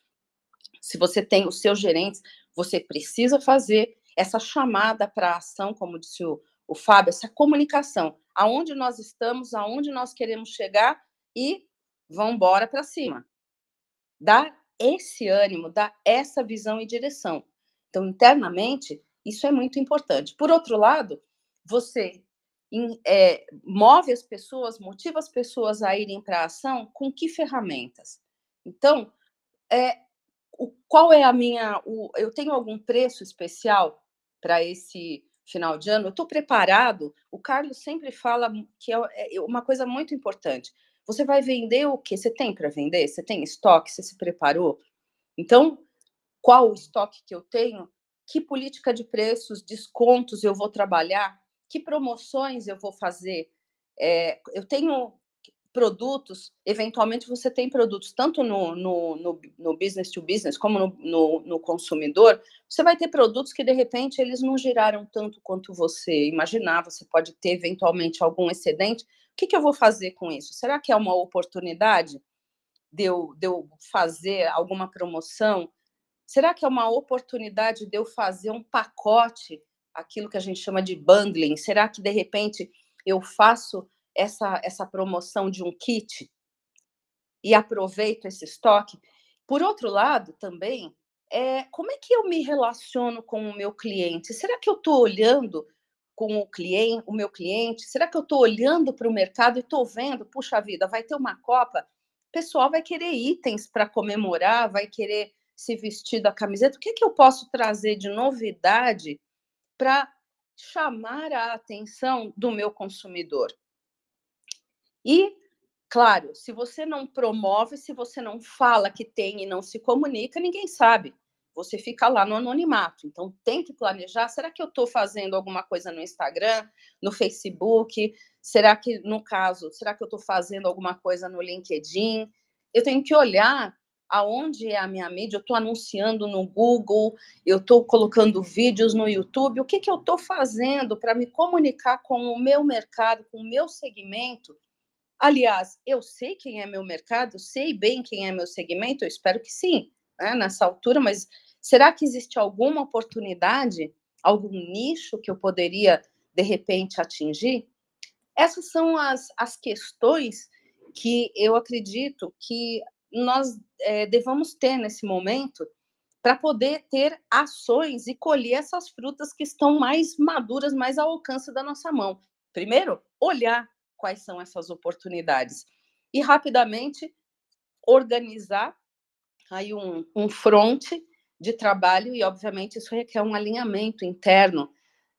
se você tem os seus gerentes, você precisa fazer essa chamada para a ação, como disse o, o Fábio, essa comunicação. Aonde nós estamos, aonde nós queremos chegar e vamos embora para cima. Dar esse ânimo, dá essa visão e direção. Então, internamente, isso é muito importante. Por outro lado, você é, move as pessoas, motiva as pessoas a irem para a ação com que ferramentas? Então, é, o, qual é a minha. O, eu tenho algum preço especial para esse final de ano? Eu estou preparado. O Carlos sempre fala que é, é uma coisa muito importante. Você vai vender o que? Você tem para vender? Você tem estoque? Você se preparou? Então, qual o estoque que eu tenho? Que política de preços, descontos eu vou trabalhar? Que promoções eu vou fazer? É, eu tenho produtos, eventualmente você tem produtos tanto no, no, no, no business to business como no, no, no, consumidor, você vai ter produtos que de repente eles não giraram tanto quanto você imaginava, você pode ter eventualmente algum excedente. O que, que eu vou fazer com isso? Será que é uma oportunidade de eu, de eu fazer alguma promoção? Será que é uma oportunidade de eu fazer um pacote, aquilo que a gente chama de bundling? Será que de repente eu faço essa, essa promoção de um kit e aproveito esse estoque. Por outro lado, também, é, como é que eu me relaciono com o meu cliente? Será que eu estou olhando com o cliente, o meu cliente? Será que eu estou olhando para o mercado e estou vendo, puxa vida, vai ter uma Copa, o pessoal vai querer itens para comemorar, vai querer se vestir da camiseta. O que, é que eu posso trazer de novidade para chamar a atenção do meu consumidor? E, claro, se você não promove, se você não fala que tem e não se comunica, ninguém sabe. Você fica lá no anonimato. Então, tem que planejar. Será que eu estou fazendo alguma coisa no Instagram, no Facebook? Será que, no caso, será que eu estou fazendo alguma coisa no LinkedIn? Eu tenho que olhar aonde é a minha mídia, eu estou anunciando no Google, eu estou colocando vídeos no YouTube, o que, que eu estou fazendo para me comunicar com o meu mercado, com o meu segmento? Aliás, eu sei quem é meu mercado, sei bem quem é meu segmento, eu espero que sim, né, nessa altura, mas será que existe alguma oportunidade, algum nicho que eu poderia, de repente, atingir? Essas são as, as questões que eu acredito que nós é, devamos ter nesse momento para poder ter ações e colher essas frutas que estão mais maduras, mais ao alcance da nossa mão. Primeiro, olhar quais são essas oportunidades e rapidamente organizar aí um, um fronte de trabalho e, obviamente, isso requer um alinhamento interno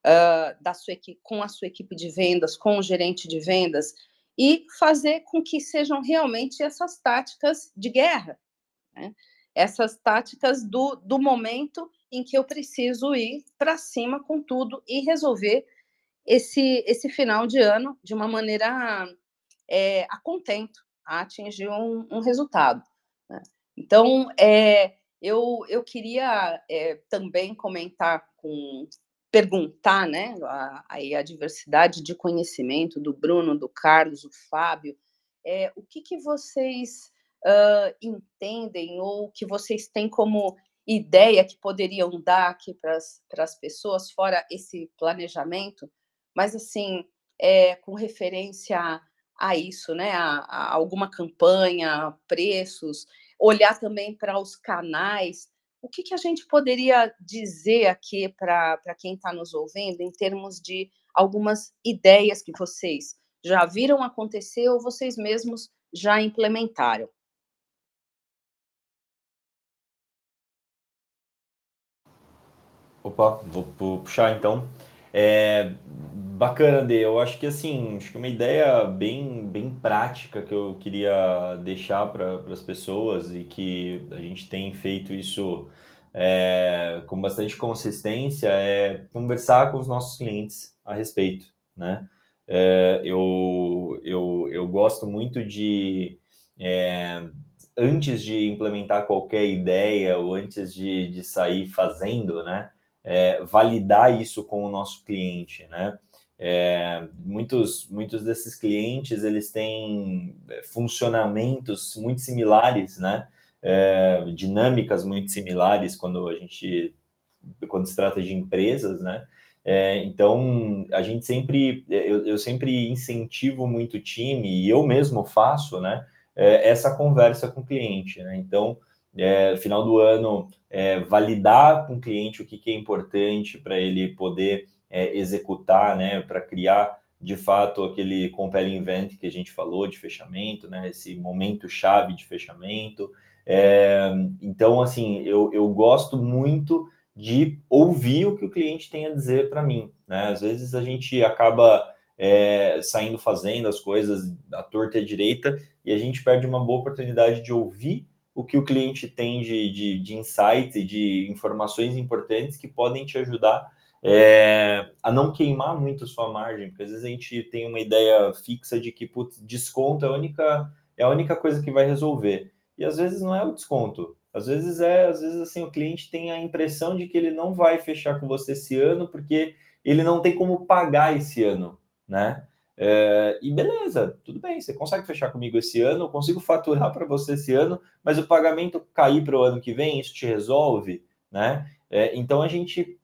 uh, da sua equipe, com a sua equipe de vendas, com o gerente de vendas, e fazer com que sejam realmente essas táticas de guerra, né? essas táticas do, do momento em que eu preciso ir para cima com tudo e resolver esse, esse final de ano de uma maneira é, a contento, a atingir um, um resultado. Né? Então, é, eu, eu queria é, também comentar com, perguntar, né, a, a, a diversidade de conhecimento do Bruno, do Carlos, do Fábio, é, o que, que vocês uh, entendem ou que vocês têm como ideia que poderiam dar aqui para as pessoas, fora esse planejamento, mas assim, é, com referência a, a isso, né, a, a alguma campanha, preços, olhar também para os canais o que, que a gente poderia dizer aqui para quem está nos ouvindo em termos de algumas ideias que vocês já viram acontecer ou vocês mesmos já implementaram? Opa, vou, vou puxar então. É, bacana, Dê. Eu acho que assim, acho que uma ideia bem, bem prática que eu queria deixar para as pessoas e que a gente tem feito isso é, com bastante consistência é conversar com os nossos clientes a respeito, né? É, eu, eu, eu gosto muito de é, antes de implementar qualquer ideia ou antes de, de sair fazendo, né? é, validar isso com o nosso cliente, né? É, muitos, muitos desses clientes eles têm é, funcionamentos muito similares, né? É, dinâmicas muito similares quando a gente quando se trata de empresas, né? É, então a gente sempre eu, eu, sempre incentivo muito o time e eu mesmo faço, né? É, essa conversa com o cliente, né? Então é, final do ano, é, validar com o cliente o que, que é importante para ele poder é, executar, né, para criar de fato aquele compelling event que a gente falou de fechamento, né, esse momento chave de fechamento. É, então, assim, eu, eu gosto muito de ouvir o que o cliente tem a dizer para mim. Né? Às vezes a gente acaba é, saindo fazendo as coisas à torta e à direita e a gente perde uma boa oportunidade de ouvir o que o cliente tem de, de, de insights e de informações importantes que podem te ajudar é, a não queimar muito a sua margem, porque às vezes a gente tem uma ideia fixa de que putz, desconto é a única é a única coisa que vai resolver. E às vezes não é o desconto. Às vezes é, às vezes assim, o cliente tem a impressão de que ele não vai fechar com você esse ano porque ele não tem como pagar esse ano, né? É, e beleza, tudo bem, você consegue fechar comigo esse ano, eu consigo faturar para você esse ano, mas o pagamento cair para o ano que vem, isso te resolve, né? É, então a gente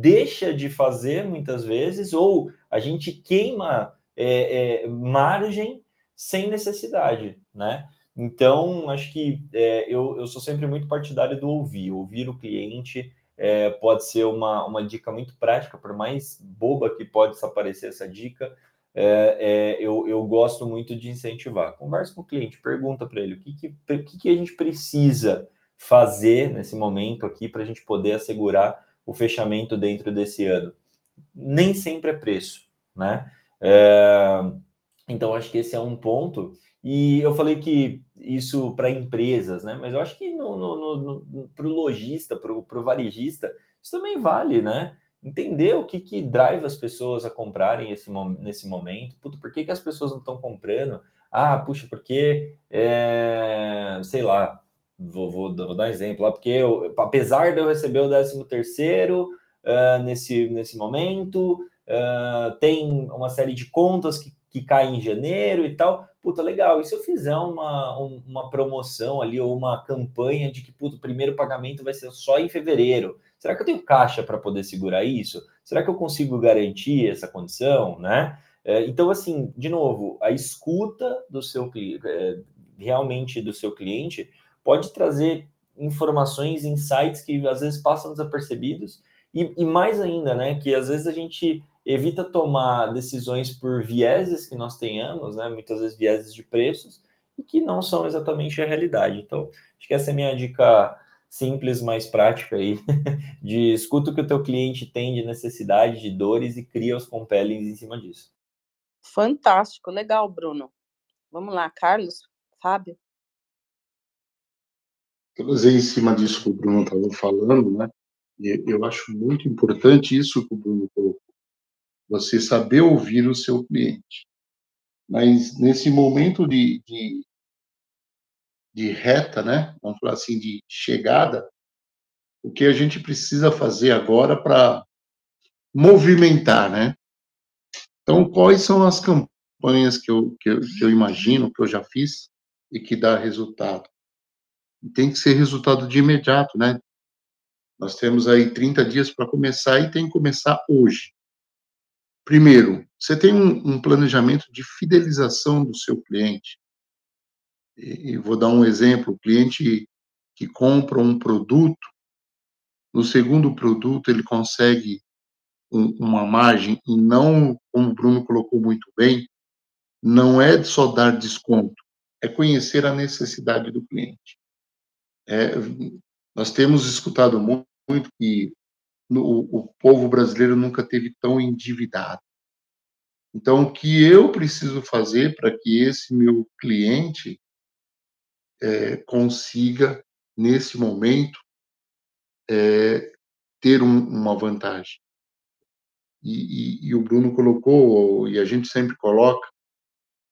deixa de fazer muitas vezes, ou a gente queima é, é margem sem necessidade, né? Então, acho que é, eu, eu sou sempre muito partidário do ouvir, ouvir o cliente. É, pode ser uma, uma dica muito prática, por mais boba que pode parecer essa dica, é, é, eu, eu gosto muito de incentivar. Conversa com o cliente, pergunta para ele o que, que, que a gente precisa fazer nesse momento aqui para a gente poder assegurar o fechamento dentro desse ano. Nem sempre é preço, né? É, então, acho que esse é um ponto. E eu falei que isso para empresas, né? Mas eu acho que para o lojista, para o varejista, isso também vale, né? entender o que, que drive as pessoas a comprarem esse, nesse momento. Puta, por que, que as pessoas não estão comprando? Ah, puxa, porque, é, sei lá, vou, vou, vou dar exemplo, porque eu, apesar de eu receber o 13 terceiro uh, nesse, nesse momento, uh, tem uma série de contas que, que caem em janeiro e tal, puta, legal, e se eu fizer uma, um, uma promoção ali, ou uma campanha de que, o primeiro pagamento vai ser só em fevereiro, será que eu tenho caixa para poder segurar isso? Será que eu consigo garantir essa condição, né? É, então, assim, de novo, a escuta do seu é, realmente do seu cliente, pode trazer informações, insights que às vezes passam desapercebidos, e, e mais ainda, né, que às vezes a gente evita tomar decisões por vieses que nós tenhamos, né, muitas vezes vieses de preços, e que não são exatamente a realidade. Então, acho que essa é a minha dica simples, mais prática aí, de escuta o que o teu cliente tem de necessidade, de dores e cria os compellings em cima disso. Fantástico, legal, Bruno. Vamos lá, Carlos, Fábio. Trazer em cima disso que o Bruno estava falando, né? Eu acho muito importante isso que o Bruno colocou. Você saber ouvir o seu cliente. Mas nesse momento de, de, de reta, né? Vamos falar assim, de chegada, o que a gente precisa fazer agora para movimentar, né? Então, quais são as campanhas que eu, que eu, que eu imagino, que eu já fiz e que dá resultado? Tem que ser resultado de imediato, né? Nós temos aí 30 dias para começar e tem que começar hoje. Primeiro, você tem um, um planejamento de fidelização do seu cliente. E, e vou dar um exemplo: o cliente que compra um produto, no segundo produto ele consegue um, uma margem e não, como o Bruno colocou muito bem, não é só dar desconto, é conhecer a necessidade do cliente. É, nós temos escutado muito, que no, o povo brasileiro nunca teve tão endividado. Então, o que eu preciso fazer para que esse meu cliente é, consiga, nesse momento, é, ter um, uma vantagem? e, e, e, o Bruno colocou, e a gente sempre coloca,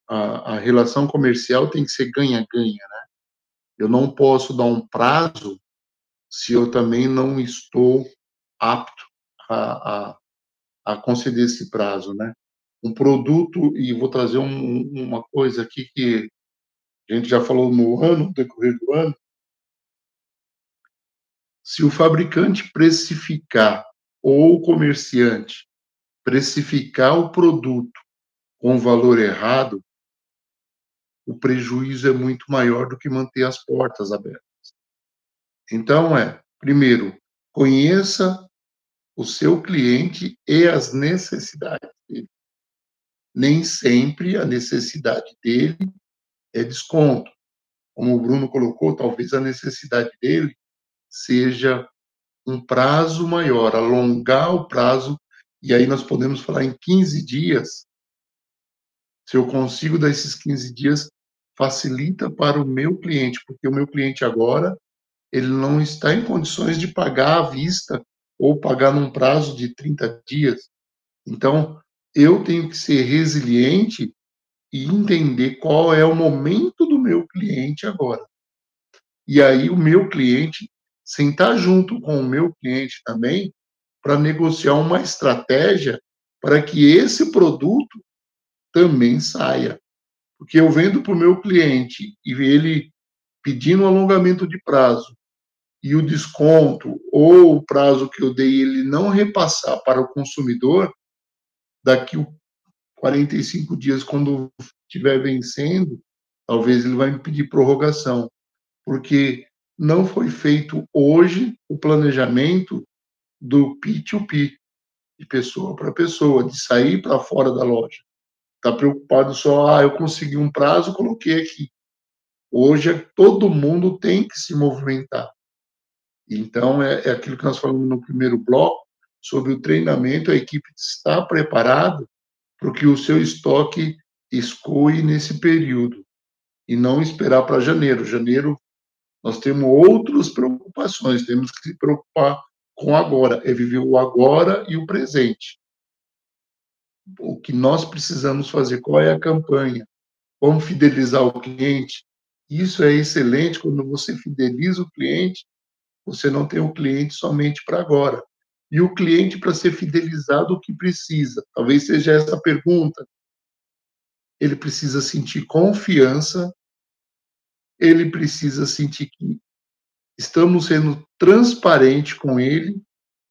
a, a relação comercial tem que ser ganha-ganha, né? Eu não posso dar um prazo se eu também não estou apto a, a, a conceder esse prazo, né? Um produto, e vou trazer um, uma coisa aqui que a gente já falou no ano, no decorrer do ano, se o fabricante precificar ou o comerciante precificar o produto com valor errado, o prejuízo é muito maior do que manter as portas abertas. Então, é, primeiro, conheça o seu cliente e as necessidades dele. Nem sempre a necessidade dele é desconto. Como o Bruno colocou, talvez a necessidade dele seja um prazo maior, alongar o prazo e aí nós podemos falar em 15 dias. Se eu consigo dar esses 15 dias, facilita para o meu cliente, porque o meu cliente agora, ele não está em condições de pagar à vista ou pagar num prazo de 30 dias. Então, eu tenho que ser resiliente e entender qual é o momento do meu cliente agora. E aí o meu cliente sentar junto com o meu cliente também para negociar uma estratégia para que esse produto também saia. Porque eu vendo para o meu cliente e ele pedindo um alongamento de prazo e o desconto ou o prazo que eu dei ele não repassar para o consumidor, daqui 45 dias, quando estiver vencendo, talvez ele vai me pedir prorrogação, porque não foi feito hoje o planejamento do P2P, de pessoa para pessoa, de sair para fora da loja. Está preocupado só, ah, eu consegui um prazo, coloquei aqui. Hoje todo mundo tem que se movimentar. Então, é, é aquilo que nós falamos no primeiro bloco, sobre o treinamento, a equipe está preparada para que o seu estoque escoe nesse período e não esperar para janeiro. Janeiro, nós temos outras preocupações, temos que se preocupar com agora, é viver o agora e o presente. O que nós precisamos fazer, qual é a campanha, como fidelizar o cliente, Isso é excelente quando você fideliza o cliente, você não tem o cliente somente para agora. E o cliente, para ser fidelizado, o que precisa? Talvez seja essa a pergunta. Ele precisa sentir confiança, ele precisa sentir que estamos sendo transparente com ele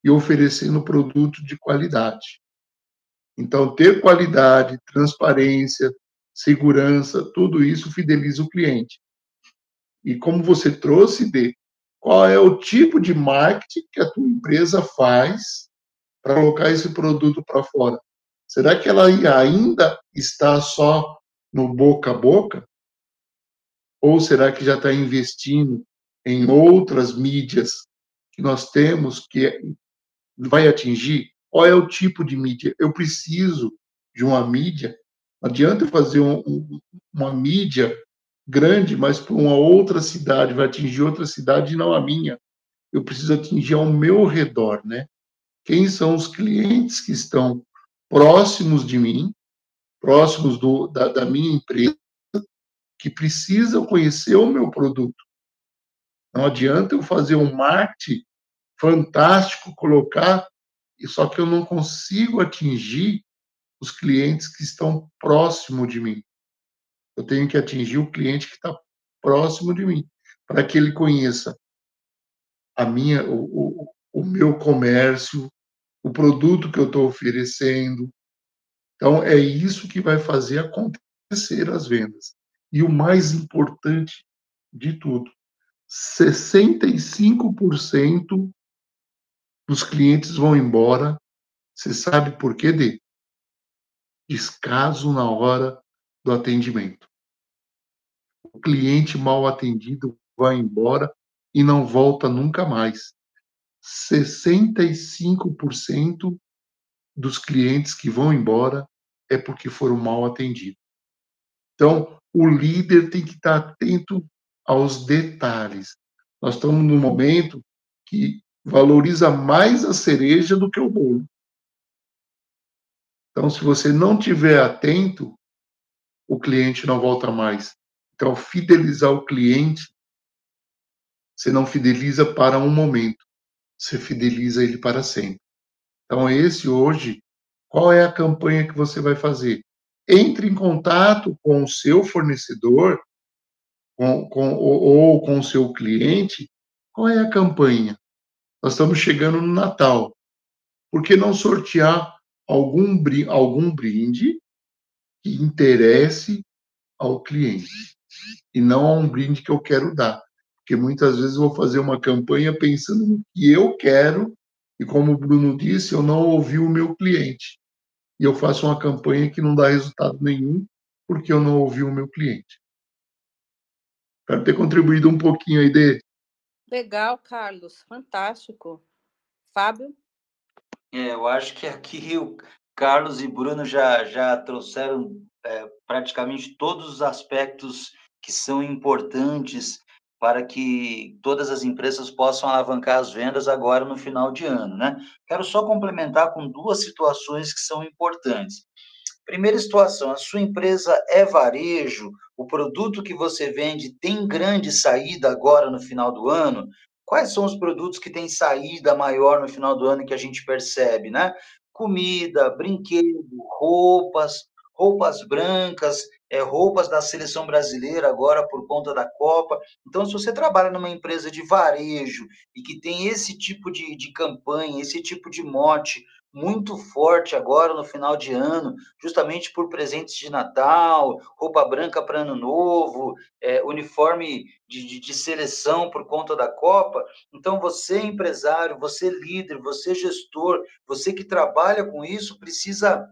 e oferecendo produto de qualidade. Então, ter qualidade, transparência, segurança, tudo isso fideliza o cliente. E como você trouxe, de qual é o tipo de marketing que a tua empresa faz para colocar esse produto para fora? Será que ela ainda está só no boca a boca? Ou será que já está investindo em outras mídias que nós temos que vai atingir? Qual é o tipo de mídia? Eu preciso de uma mídia. Não adianta eu fazer um, um, uma mídia grande, mas para uma outra cidade, vai atingir outra cidade e não a minha. Eu preciso atingir ao meu redor, né? Quem são os clientes que estão próximos de mim, próximos do, da, da minha empresa, que precisam conhecer o meu produto. Não adianta eu fazer um marketing fantástico, colocar, só que eu não consigo atingir os clientes que estão próximo de mim. Eu tenho que atingir o cliente que está próximo de mim, para que ele conheça a minha, o, o, o meu comércio, o produto que eu estou oferecendo. Então, é isso que vai fazer acontecer as vendas. E o mais importante de tudo, 65% dos clientes vão embora. Você sabe por quê, Dê? Descaso na hora do atendimento. O cliente mal atendido vai embora e não volta nunca mais. 65% dos clientes que vão embora é porque foram mal atendidos. Então, o líder tem que estar atento aos detalhes. Nós estamos num momento que valoriza mais a cereja do que o bolo. Então, se você não tiver atento, o cliente não volta mais. Então, fidelizar o cliente, você não fideliza para um momento, você fideliza ele para sempre. Então, esse hoje, qual é a campanha que você vai fazer? Entre em contato com o seu fornecedor com, com, ou, ou com o seu cliente. Qual é a campanha? Nós estamos chegando no Natal. Por que não sortear algum, algum brinde que interesse ao cliente e não a um brinde que eu quero dar? Porque muitas vezes eu vou fazer uma campanha pensando no que eu quero e, como o Bruno disse, eu não ouvi o meu cliente. E eu faço uma campanha que não dá resultado nenhum porque eu não ouvi o meu cliente. Espero ter contribuído um pouquinho aí de Legal, Carlos, fantástico. Fábio? É, eu acho que aqui o Carlos e Bruno já, já trouxeram é, praticamente todos os aspectos que são importantes para que todas as empresas possam alavancar as vendas agora no final de ano, né? Quero só complementar com duas situações que são importantes. Primeira situação, a sua empresa é varejo, o produto que você vende tem grande saída agora no final do ano? Quais são os produtos que têm saída maior no final do ano que a gente percebe, né? Comida, brinquedo, roupas, roupas brancas, é, roupas da seleção brasileira agora por conta da Copa. Então, se você trabalha numa empresa de varejo e que tem esse tipo de, de campanha, esse tipo de mote muito forte agora no final de ano, justamente por presentes de Natal, roupa branca para Ano Novo, é, uniforme de, de, de, seleção por conta da Copa. Então, você empresário, você líder, você gestor, você que trabalha com isso, precisa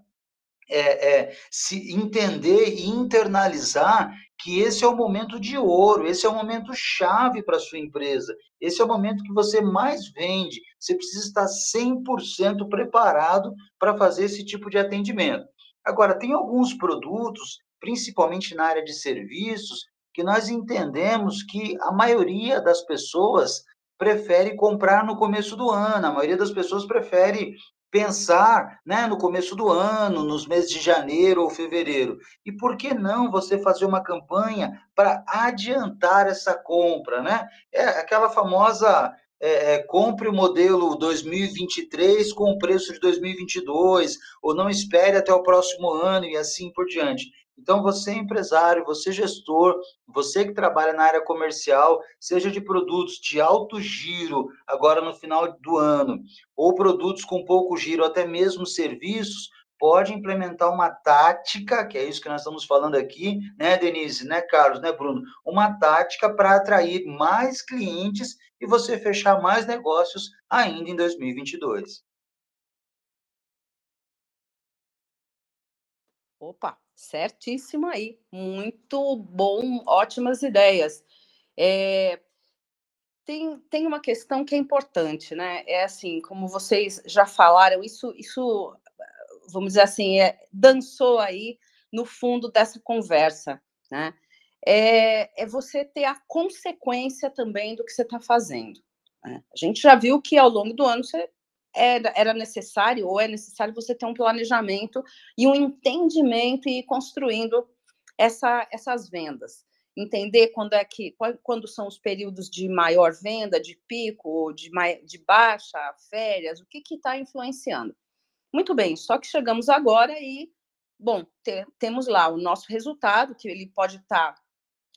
é, é, se entender e internalizar que esse é o momento de ouro, esse é o momento chave para a sua empresa, esse é o momento que você mais vende. Você precisa estar 100% preparado para fazer esse tipo de atendimento. Agora, tem alguns produtos, principalmente na área de serviços, que nós entendemos que a maioria das pessoas prefere comprar no começo do ano, a maioria das pessoas prefere pensar né, no começo do ano, nos meses de janeiro ou fevereiro. E por que não você fazer uma campanha para adiantar essa compra? Né? É aquela famosa é, é, compre o modelo 2023 com o preço de 2022, ou não espere até o próximo ano e assim por diante. Então, você empresário, você gestor, você que trabalha na área comercial, seja de produtos de alto giro, agora no final do ano, ou produtos com pouco giro, até mesmo serviços, pode implementar uma tática, que é isso que nós estamos falando aqui, né, Denise, né, Carlos, né, Bruno? Uma tática para atrair mais clientes e você fechar mais negócios ainda em 2022. Opa, certíssimo aí. Muito bom, ótimas ideias. É, tem, tem uma questão que é importante, né? É assim, como vocês já falaram, isso, isso vamos dizer assim, é, dançou aí no fundo dessa conversa, né? É, é você ter a consequência também do que você está fazendo. Né? A gente já viu que ao longo do ano você era, era necessário ou é necessário você ter um planejamento e um entendimento e ir construindo essa, essas vendas. Entender quando é que quando são os períodos de maior venda, de pico, de, de baixa, férias, o que está influenciando. Muito bem, só que chegamos agora e, bom, te, temos lá o nosso resultado, que ele pode estar, tá,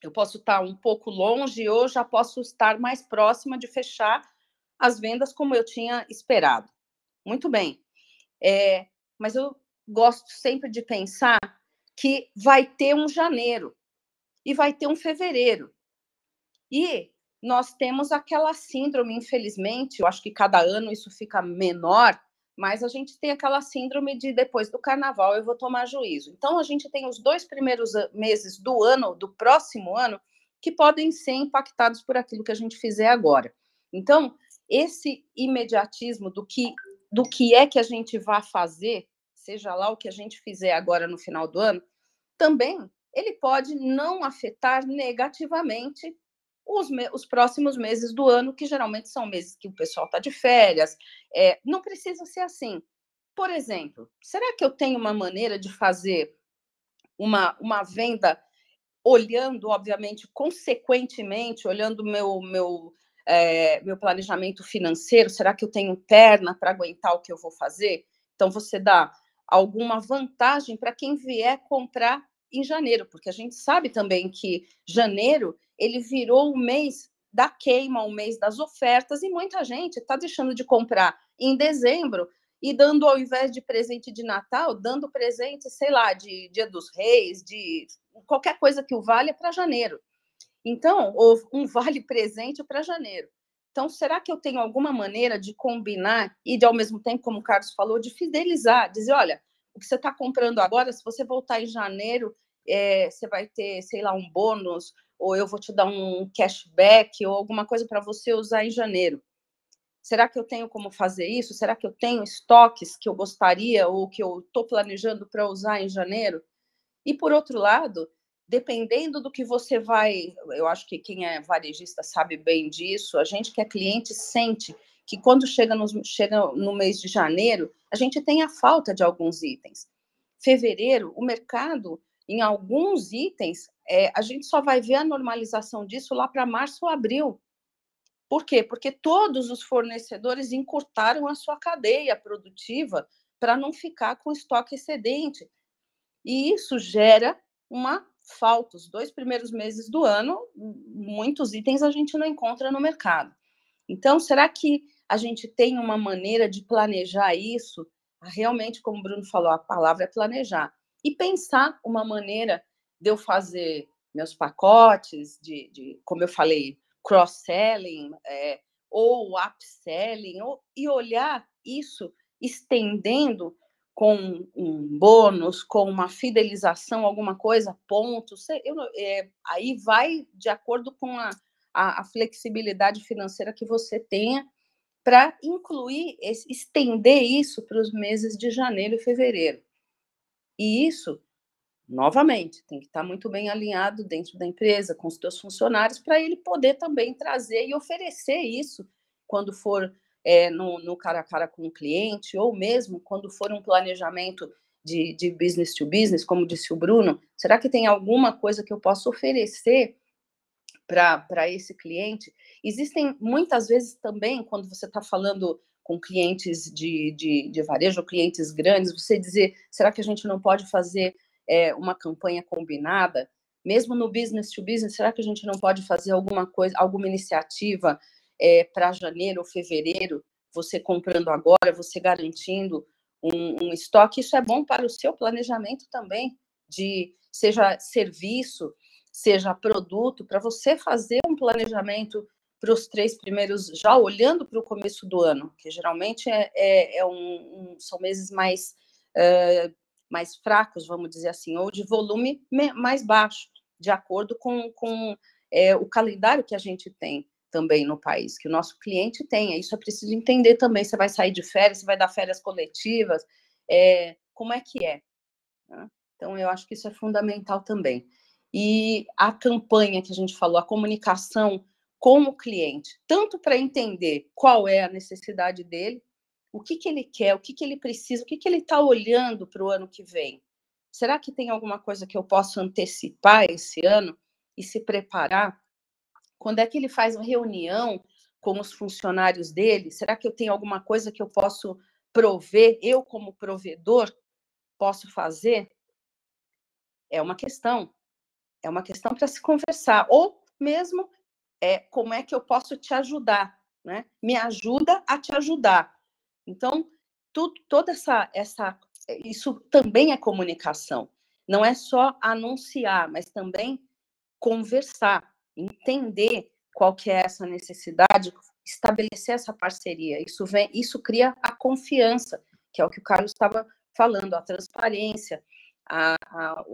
eu posso estar tá um pouco longe ou já posso estar mais próxima de fechar as vendas como eu tinha esperado. Muito bem. É, mas eu gosto sempre de pensar que vai ter um janeiro e vai ter um fevereiro. E nós temos aquela síndrome, infelizmente, eu acho que cada ano isso fica menor, mas a gente tem aquela síndrome de depois do carnaval eu vou tomar juízo. Então a gente tem os dois primeiros meses do ano, do próximo ano, que podem ser impactados por aquilo que a gente fizer agora. Então, esse imediatismo do que do que é que a gente vai fazer, seja lá o que a gente fizer agora no final do ano, também ele pode não afetar negativamente os, os próximos meses do ano, que geralmente são meses que o pessoal está de férias. É, não precisa ser assim. Por exemplo, será que eu tenho uma maneira de fazer uma, uma venda olhando, obviamente, consequentemente, olhando meu meu é, meu planejamento financeiro? Será que eu tenho perna para aguentar o que eu vou fazer? Então você dá alguma vantagem para quem vier comprar em janeiro, porque a gente sabe também que janeiro ele virou o mês da queima, o mês das ofertas, e muita gente está deixando de comprar em dezembro e dando, ao invés de presente de Natal, dando presente, sei lá, de Dia dos Reis, de qualquer coisa que o valha para janeiro. Então, ou um vale presente para janeiro. Então, será que eu tenho alguma maneira de combinar e, de, ao mesmo tempo, como o Carlos falou, de fidelizar? Dizer, olha, o que você está comprando agora, se você voltar em janeiro, é, você vai ter, sei lá, um bônus, ou eu vou te dar um cashback, ou alguma coisa para você usar em janeiro. Será que eu tenho como fazer isso? Será que eu tenho estoques que eu gostaria ou que eu estou planejando para usar em janeiro? E, por outro lado, dependendo do que você vai, eu acho que quem é varejista sabe bem disso, a gente que é cliente sente que quando chega no, chega no mês de janeiro, a gente tem a falta de alguns itens. Fevereiro, o mercado, em alguns itens, é, a gente só vai ver a normalização disso lá para março ou abril. Por quê? Porque todos os fornecedores encurtaram a sua cadeia produtiva para não ficar com estoque excedente. E isso gera uma falta. Os dois primeiros meses do ano, muitos itens a gente não encontra no mercado. Então, será que a gente tem uma maneira de planejar isso? Realmente, como o Bruno falou, a palavra é planejar. E pensar uma maneira de eu fazer meus pacotes, de, de como eu falei, cross-selling, é, ou upselling, ou, e olhar isso estendendo com um bônus, com uma fidelização, alguma coisa, ponto. Eu, é, aí vai de acordo com a, a, a flexibilidade financeira que você tenha para incluir, estender isso para os meses de janeiro e fevereiro. E isso, novamente, tem que estar muito bem alinhado dentro da empresa, com os seus funcionários, para ele poder também trazer e oferecer isso quando for é, no, no cara a cara com o cliente, ou mesmo quando for um planejamento de, de business to business, como disse o Bruno, será que tem alguma coisa que eu possa oferecer para esse cliente? Existem muitas vezes também, quando você está falando com clientes de, de, de varejo, clientes grandes, você dizer, será que a gente não pode fazer é, uma campanha combinada? Mesmo no business to business, será que a gente não pode fazer alguma coisa, alguma iniciativa é, para janeiro ou fevereiro, você comprando agora, você garantindo um, um estoque? Isso é bom para o seu planejamento também, de seja serviço, seja produto, para você fazer um planejamento para os três primeiros, já olhando para o começo do ano, que geralmente é, é, é um, um, são meses mais, uh, mais fracos, vamos dizer assim, ou de volume mais baixo, de acordo com, com é, o calendário que a gente tem também no país, que o nosso cliente tenha. Isso é preciso entender também. Você vai sair de férias, você vai dar férias coletivas, é, como é que é? Né? Então, eu acho que isso é fundamental também. E a campanha que a gente falou, a comunicação com o cliente, tanto para entender qual é a necessidade dele, o que, que ele quer, o que, que ele precisa, o que, que ele está olhando para o ano que vem. Será que tem alguma coisa que eu posso antecipar esse ano e se preparar? Quando é que ele faz uma reunião com os funcionários dele? Será que eu tenho alguma coisa que eu posso prover, eu como provedor, posso fazer? É uma questão. É uma questão para se conversar. Ou mesmo é como é que eu posso te ajudar, né? Me ajuda a te ajudar. Então, tudo, toda essa, essa, isso também é comunicação. Não é só anunciar, mas também conversar, entender qual que é essa necessidade, estabelecer essa parceria. Isso vem, isso cria a confiança, que é o que o Carlos estava falando, a transparência, a, a,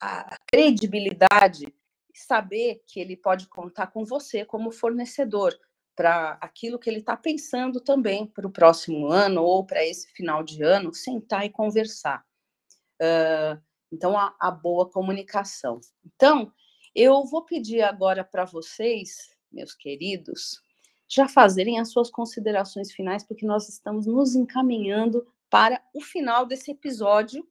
a credibilidade saber que ele pode contar com você como fornecedor para aquilo que ele está pensando também para o próximo ano ou para esse final de ano, sentar e conversar. Uh, então, a, a, boa comunicação. Então, eu vou pedir agora para vocês, meus queridos, já fazerem as suas considerações finais, porque nós estamos nos encaminhando para o final desse episódio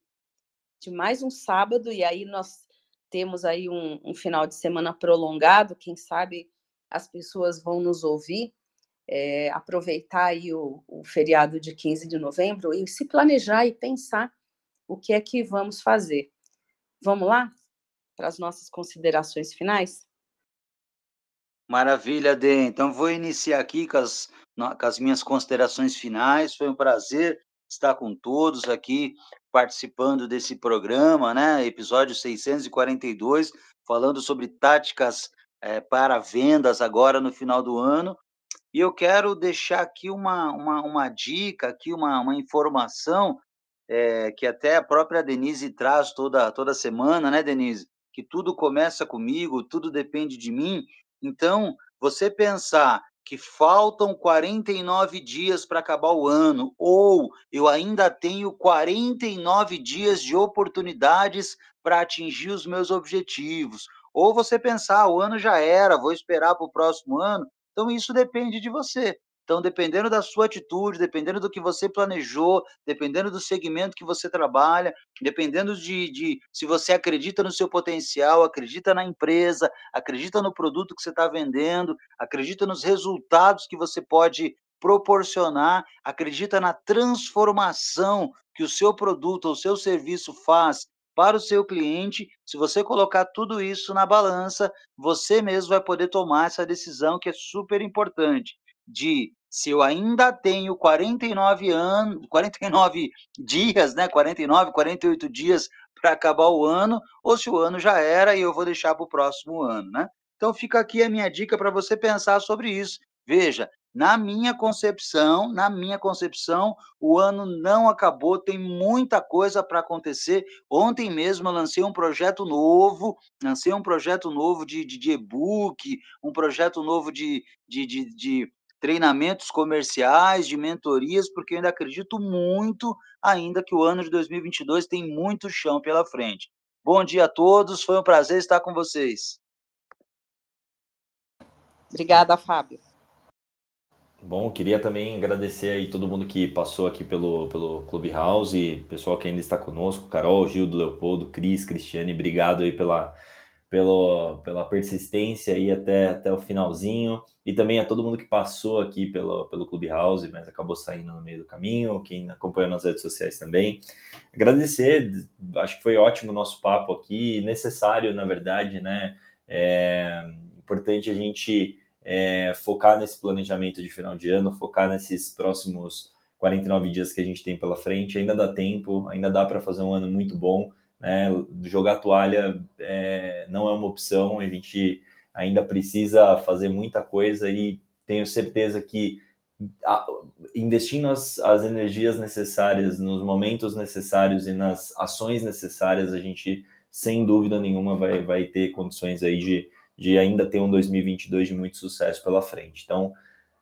de mais um sábado, e aí nós temos aí um, um, final de semana prolongado, quem sabe as pessoas vão nos ouvir, é, aproveitar aí o, o, feriado de 15 de novembro e se planejar e pensar o que é que vamos fazer. Vamos lá para as nossas considerações finais? Maravilha, Dê. Então, vou iniciar aqui com as, com as minhas considerações finais. Foi um prazer estar com todos aqui participando desse programa, né? Episódio 642, falando sobre táticas é, para vendas agora no final do ano. E eu quero deixar aqui uma, uma, uma dica, aqui uma, uma informação é, que até a própria Denise traz toda, toda semana, né, Denise? Que tudo começa comigo, tudo depende de mim. Então, você pensar que faltam 49 dias para acabar o ano, ou eu ainda tenho 49 dias de oportunidades para atingir os meus objetivos, ou você pensar, o ano já era, vou esperar para o próximo ano. Então, isso depende de você. Então, dependendo da sua atitude, dependendo do que você planejou, dependendo do segmento que você trabalha, dependendo de, de se você acredita no seu potencial, acredita na empresa, acredita no produto que você está vendendo, acredita nos resultados que você pode proporcionar, acredita na transformação que o seu produto ou seu serviço faz para o seu cliente. Se você colocar tudo isso na balança, você mesmo vai poder tomar essa decisão que é super importante de se eu ainda tenho 49 anos, 49 dias, né, 49, 48 dias para acabar o ano, ou se o ano já era e eu vou deixar para o próximo ano, né? Então fica aqui a minha dica para você pensar sobre isso. Veja, na minha concepção, na minha concepção, o ano não acabou, tem muita coisa para acontecer. Ontem mesmo eu lancei um projeto novo, lancei um projeto novo de, de, de e-book, um projeto novo de, de, de, de treinamentos comerciais, de mentorias, porque eu ainda acredito muito ainda que o ano de 2022 tem muito chão pela frente. Bom dia a todos, foi um prazer estar com vocês. Obrigada, Fábio. Bom, queria também agradecer aí todo mundo que passou aqui pelo, pelo Clubhouse, pessoal que ainda está conosco, Carol, Gildo, Leopoldo, Cris, Cristiane, obrigado aí pela, pelo, pela persistência aí até, até o finalzinho, e também a todo mundo que passou aqui pelo, pelo Clubhouse, mas acabou saindo no meio do caminho, quem acompanhou nas redes sociais também. Agradecer, acho que foi ótimo o nosso papo aqui, necessário, na verdade, né? É importante a gente é, focar nesse planejamento de final de ano, focar nesses próximos 49 dias que a gente tem pela frente. Ainda dá tempo, ainda dá para fazer um ano muito bom. Né? Jogar toalha é, não é uma opção, a gente ainda precisa fazer muita coisa e tenho certeza que investindo as, as energias necessárias, nos momentos necessários e nas ações necessárias, a gente, sem dúvida nenhuma, vai, vai ter condições aí de de ainda ter um 2022 de muito sucesso pela frente. Então,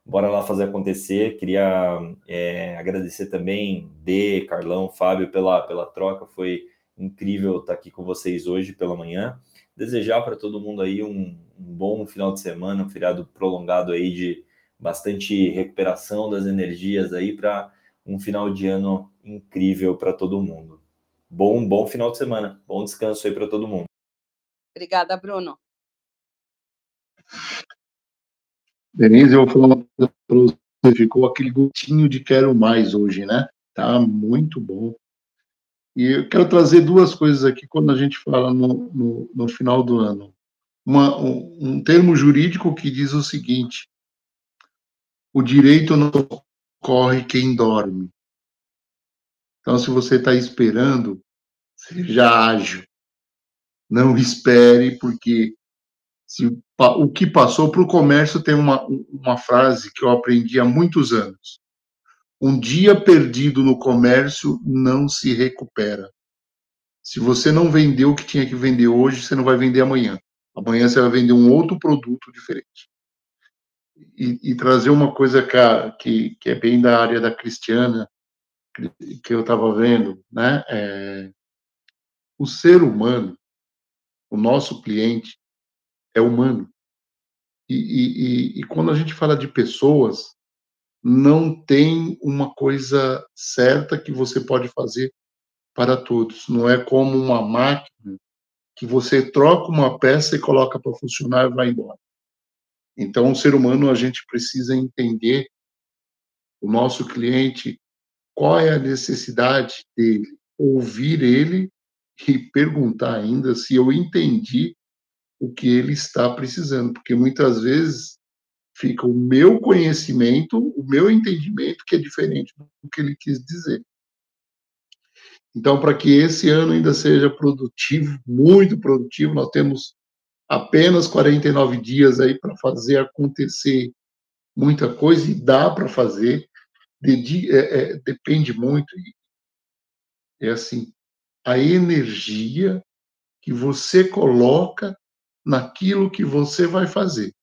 bora lá fazer acontecer. Queria é, agradecer também D, Carlão, Fábio pela, pela troca. Foi incrível estar aqui com vocês hoje pela manhã. Desejar para todo mundo aí um, um, bom final de semana, um feriado prolongado aí de bastante recuperação das energias aí para um final de ano incrível para todo mundo. Bom, bom final de semana, bom descanso aí para todo mundo. Obrigada, Bruno. Denise, eu vou falar para você, ficou aquele gotinho de quero mais hoje, né? Tá muito bom. E eu quero trazer duas coisas aqui quando a gente fala no, no, no final do ano. Uma, um, um termo jurídico que diz o seguinte: o direito não corre quem dorme. Então, se você está esperando, seja ágil. Não espere, porque se, o que passou para o comércio tem uma, uma frase que eu aprendi há muitos anos. Um dia perdido no comércio não se recupera. Se você não vendeu o que tinha que vender hoje, você não vai vender amanhã. Amanhã você vai vender um outro produto diferente. E, e trazer uma coisa que, que é bem da área da Cristiana, que eu estava vendo, né? É, o ser humano, o nosso cliente, é humano. E, e, e, quando a gente fala de pessoas, não tem uma coisa certa que você pode fazer para todos. Não é como uma máquina que você troca uma peça e coloca para funcionar e vai embora. Então, o ser humano, a gente precisa entender o nosso cliente, qual é a necessidade dele, ouvir ele e perguntar ainda se eu entendi o que ele está precisando, porque muitas vezes fica o meu conhecimento, o meu entendimento, que é diferente do que ele quis dizer. Então, para que esse ano ainda seja produtivo, muito produtivo, nós temos apenas 49 dias aí para fazer acontecer muita coisa, e dá para fazer, de, é, é, depende muito, é assim, a energia que você coloca naquilo que você vai fazer.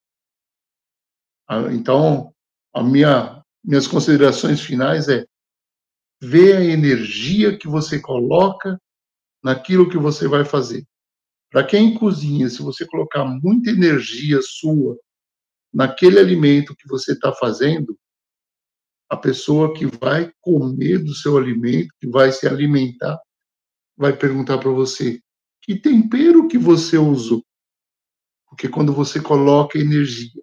Ah, então, a minha minhas considerações finais é ver a energia que você coloca naquilo que você vai fazer. Para quem cozinha, se você colocar muita energia sua naquele alimento que você está fazendo, a pessoa que vai comer do seu alimento, que vai se alimentar, vai perguntar para você: que tempero que você usou? Porque quando você coloca energia,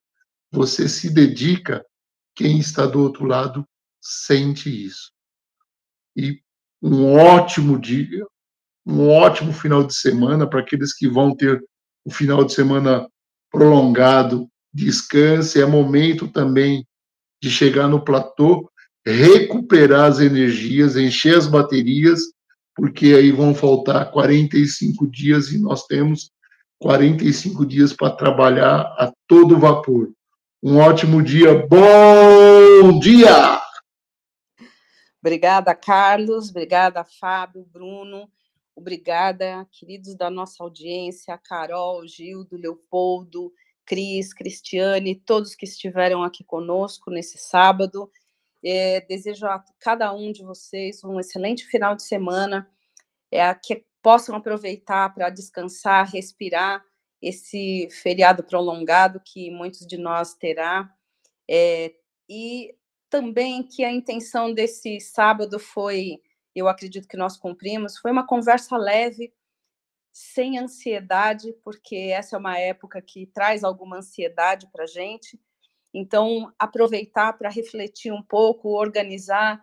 você se dedica, quem está do outro lado sente isso. E um ótimo dia, um ótimo final de semana para aqueles que vão ter o final de semana prolongado, descanse, é momento também de chegar no platô, recuperar as energias, encher as baterias, porque aí vão faltar 45 dias e nós temos 45 dias para trabalhar a todo vapor. Um ótimo dia. Bom dia! Obrigada, Carlos. Obrigada, Fábio, Bruno. Obrigada, queridos da nossa audiência, Carol, Gildo, Leopoldo, Cris, Cristiane, todos que estiveram aqui conosco nesse sábado. É, desejo a cada um de vocês um excelente final de semana, é, que possam aproveitar para descansar, respirar esse feriado prolongado que muitos de nós terá. É, e também que a intenção desse sábado foi, eu acredito que nós cumprimos, foi uma conversa leve, sem ansiedade, porque essa é uma época que traz alguma ansiedade para a gente. Então, aproveitar para refletir um pouco, organizar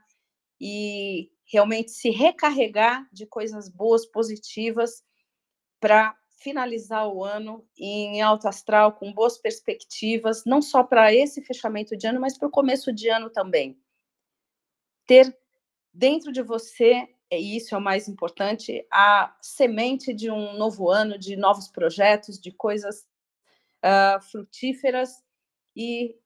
e realmente se recarregar de coisas boas, positivas, para finalizar o ano em alto astral, com boas perspectivas, não só para esse fechamento de ano, mas para o começo de ano também. Ter dentro de você, e isso é o mais importante, a semente de um novo ano, de novos projetos, de coisas uh, frutíferas, e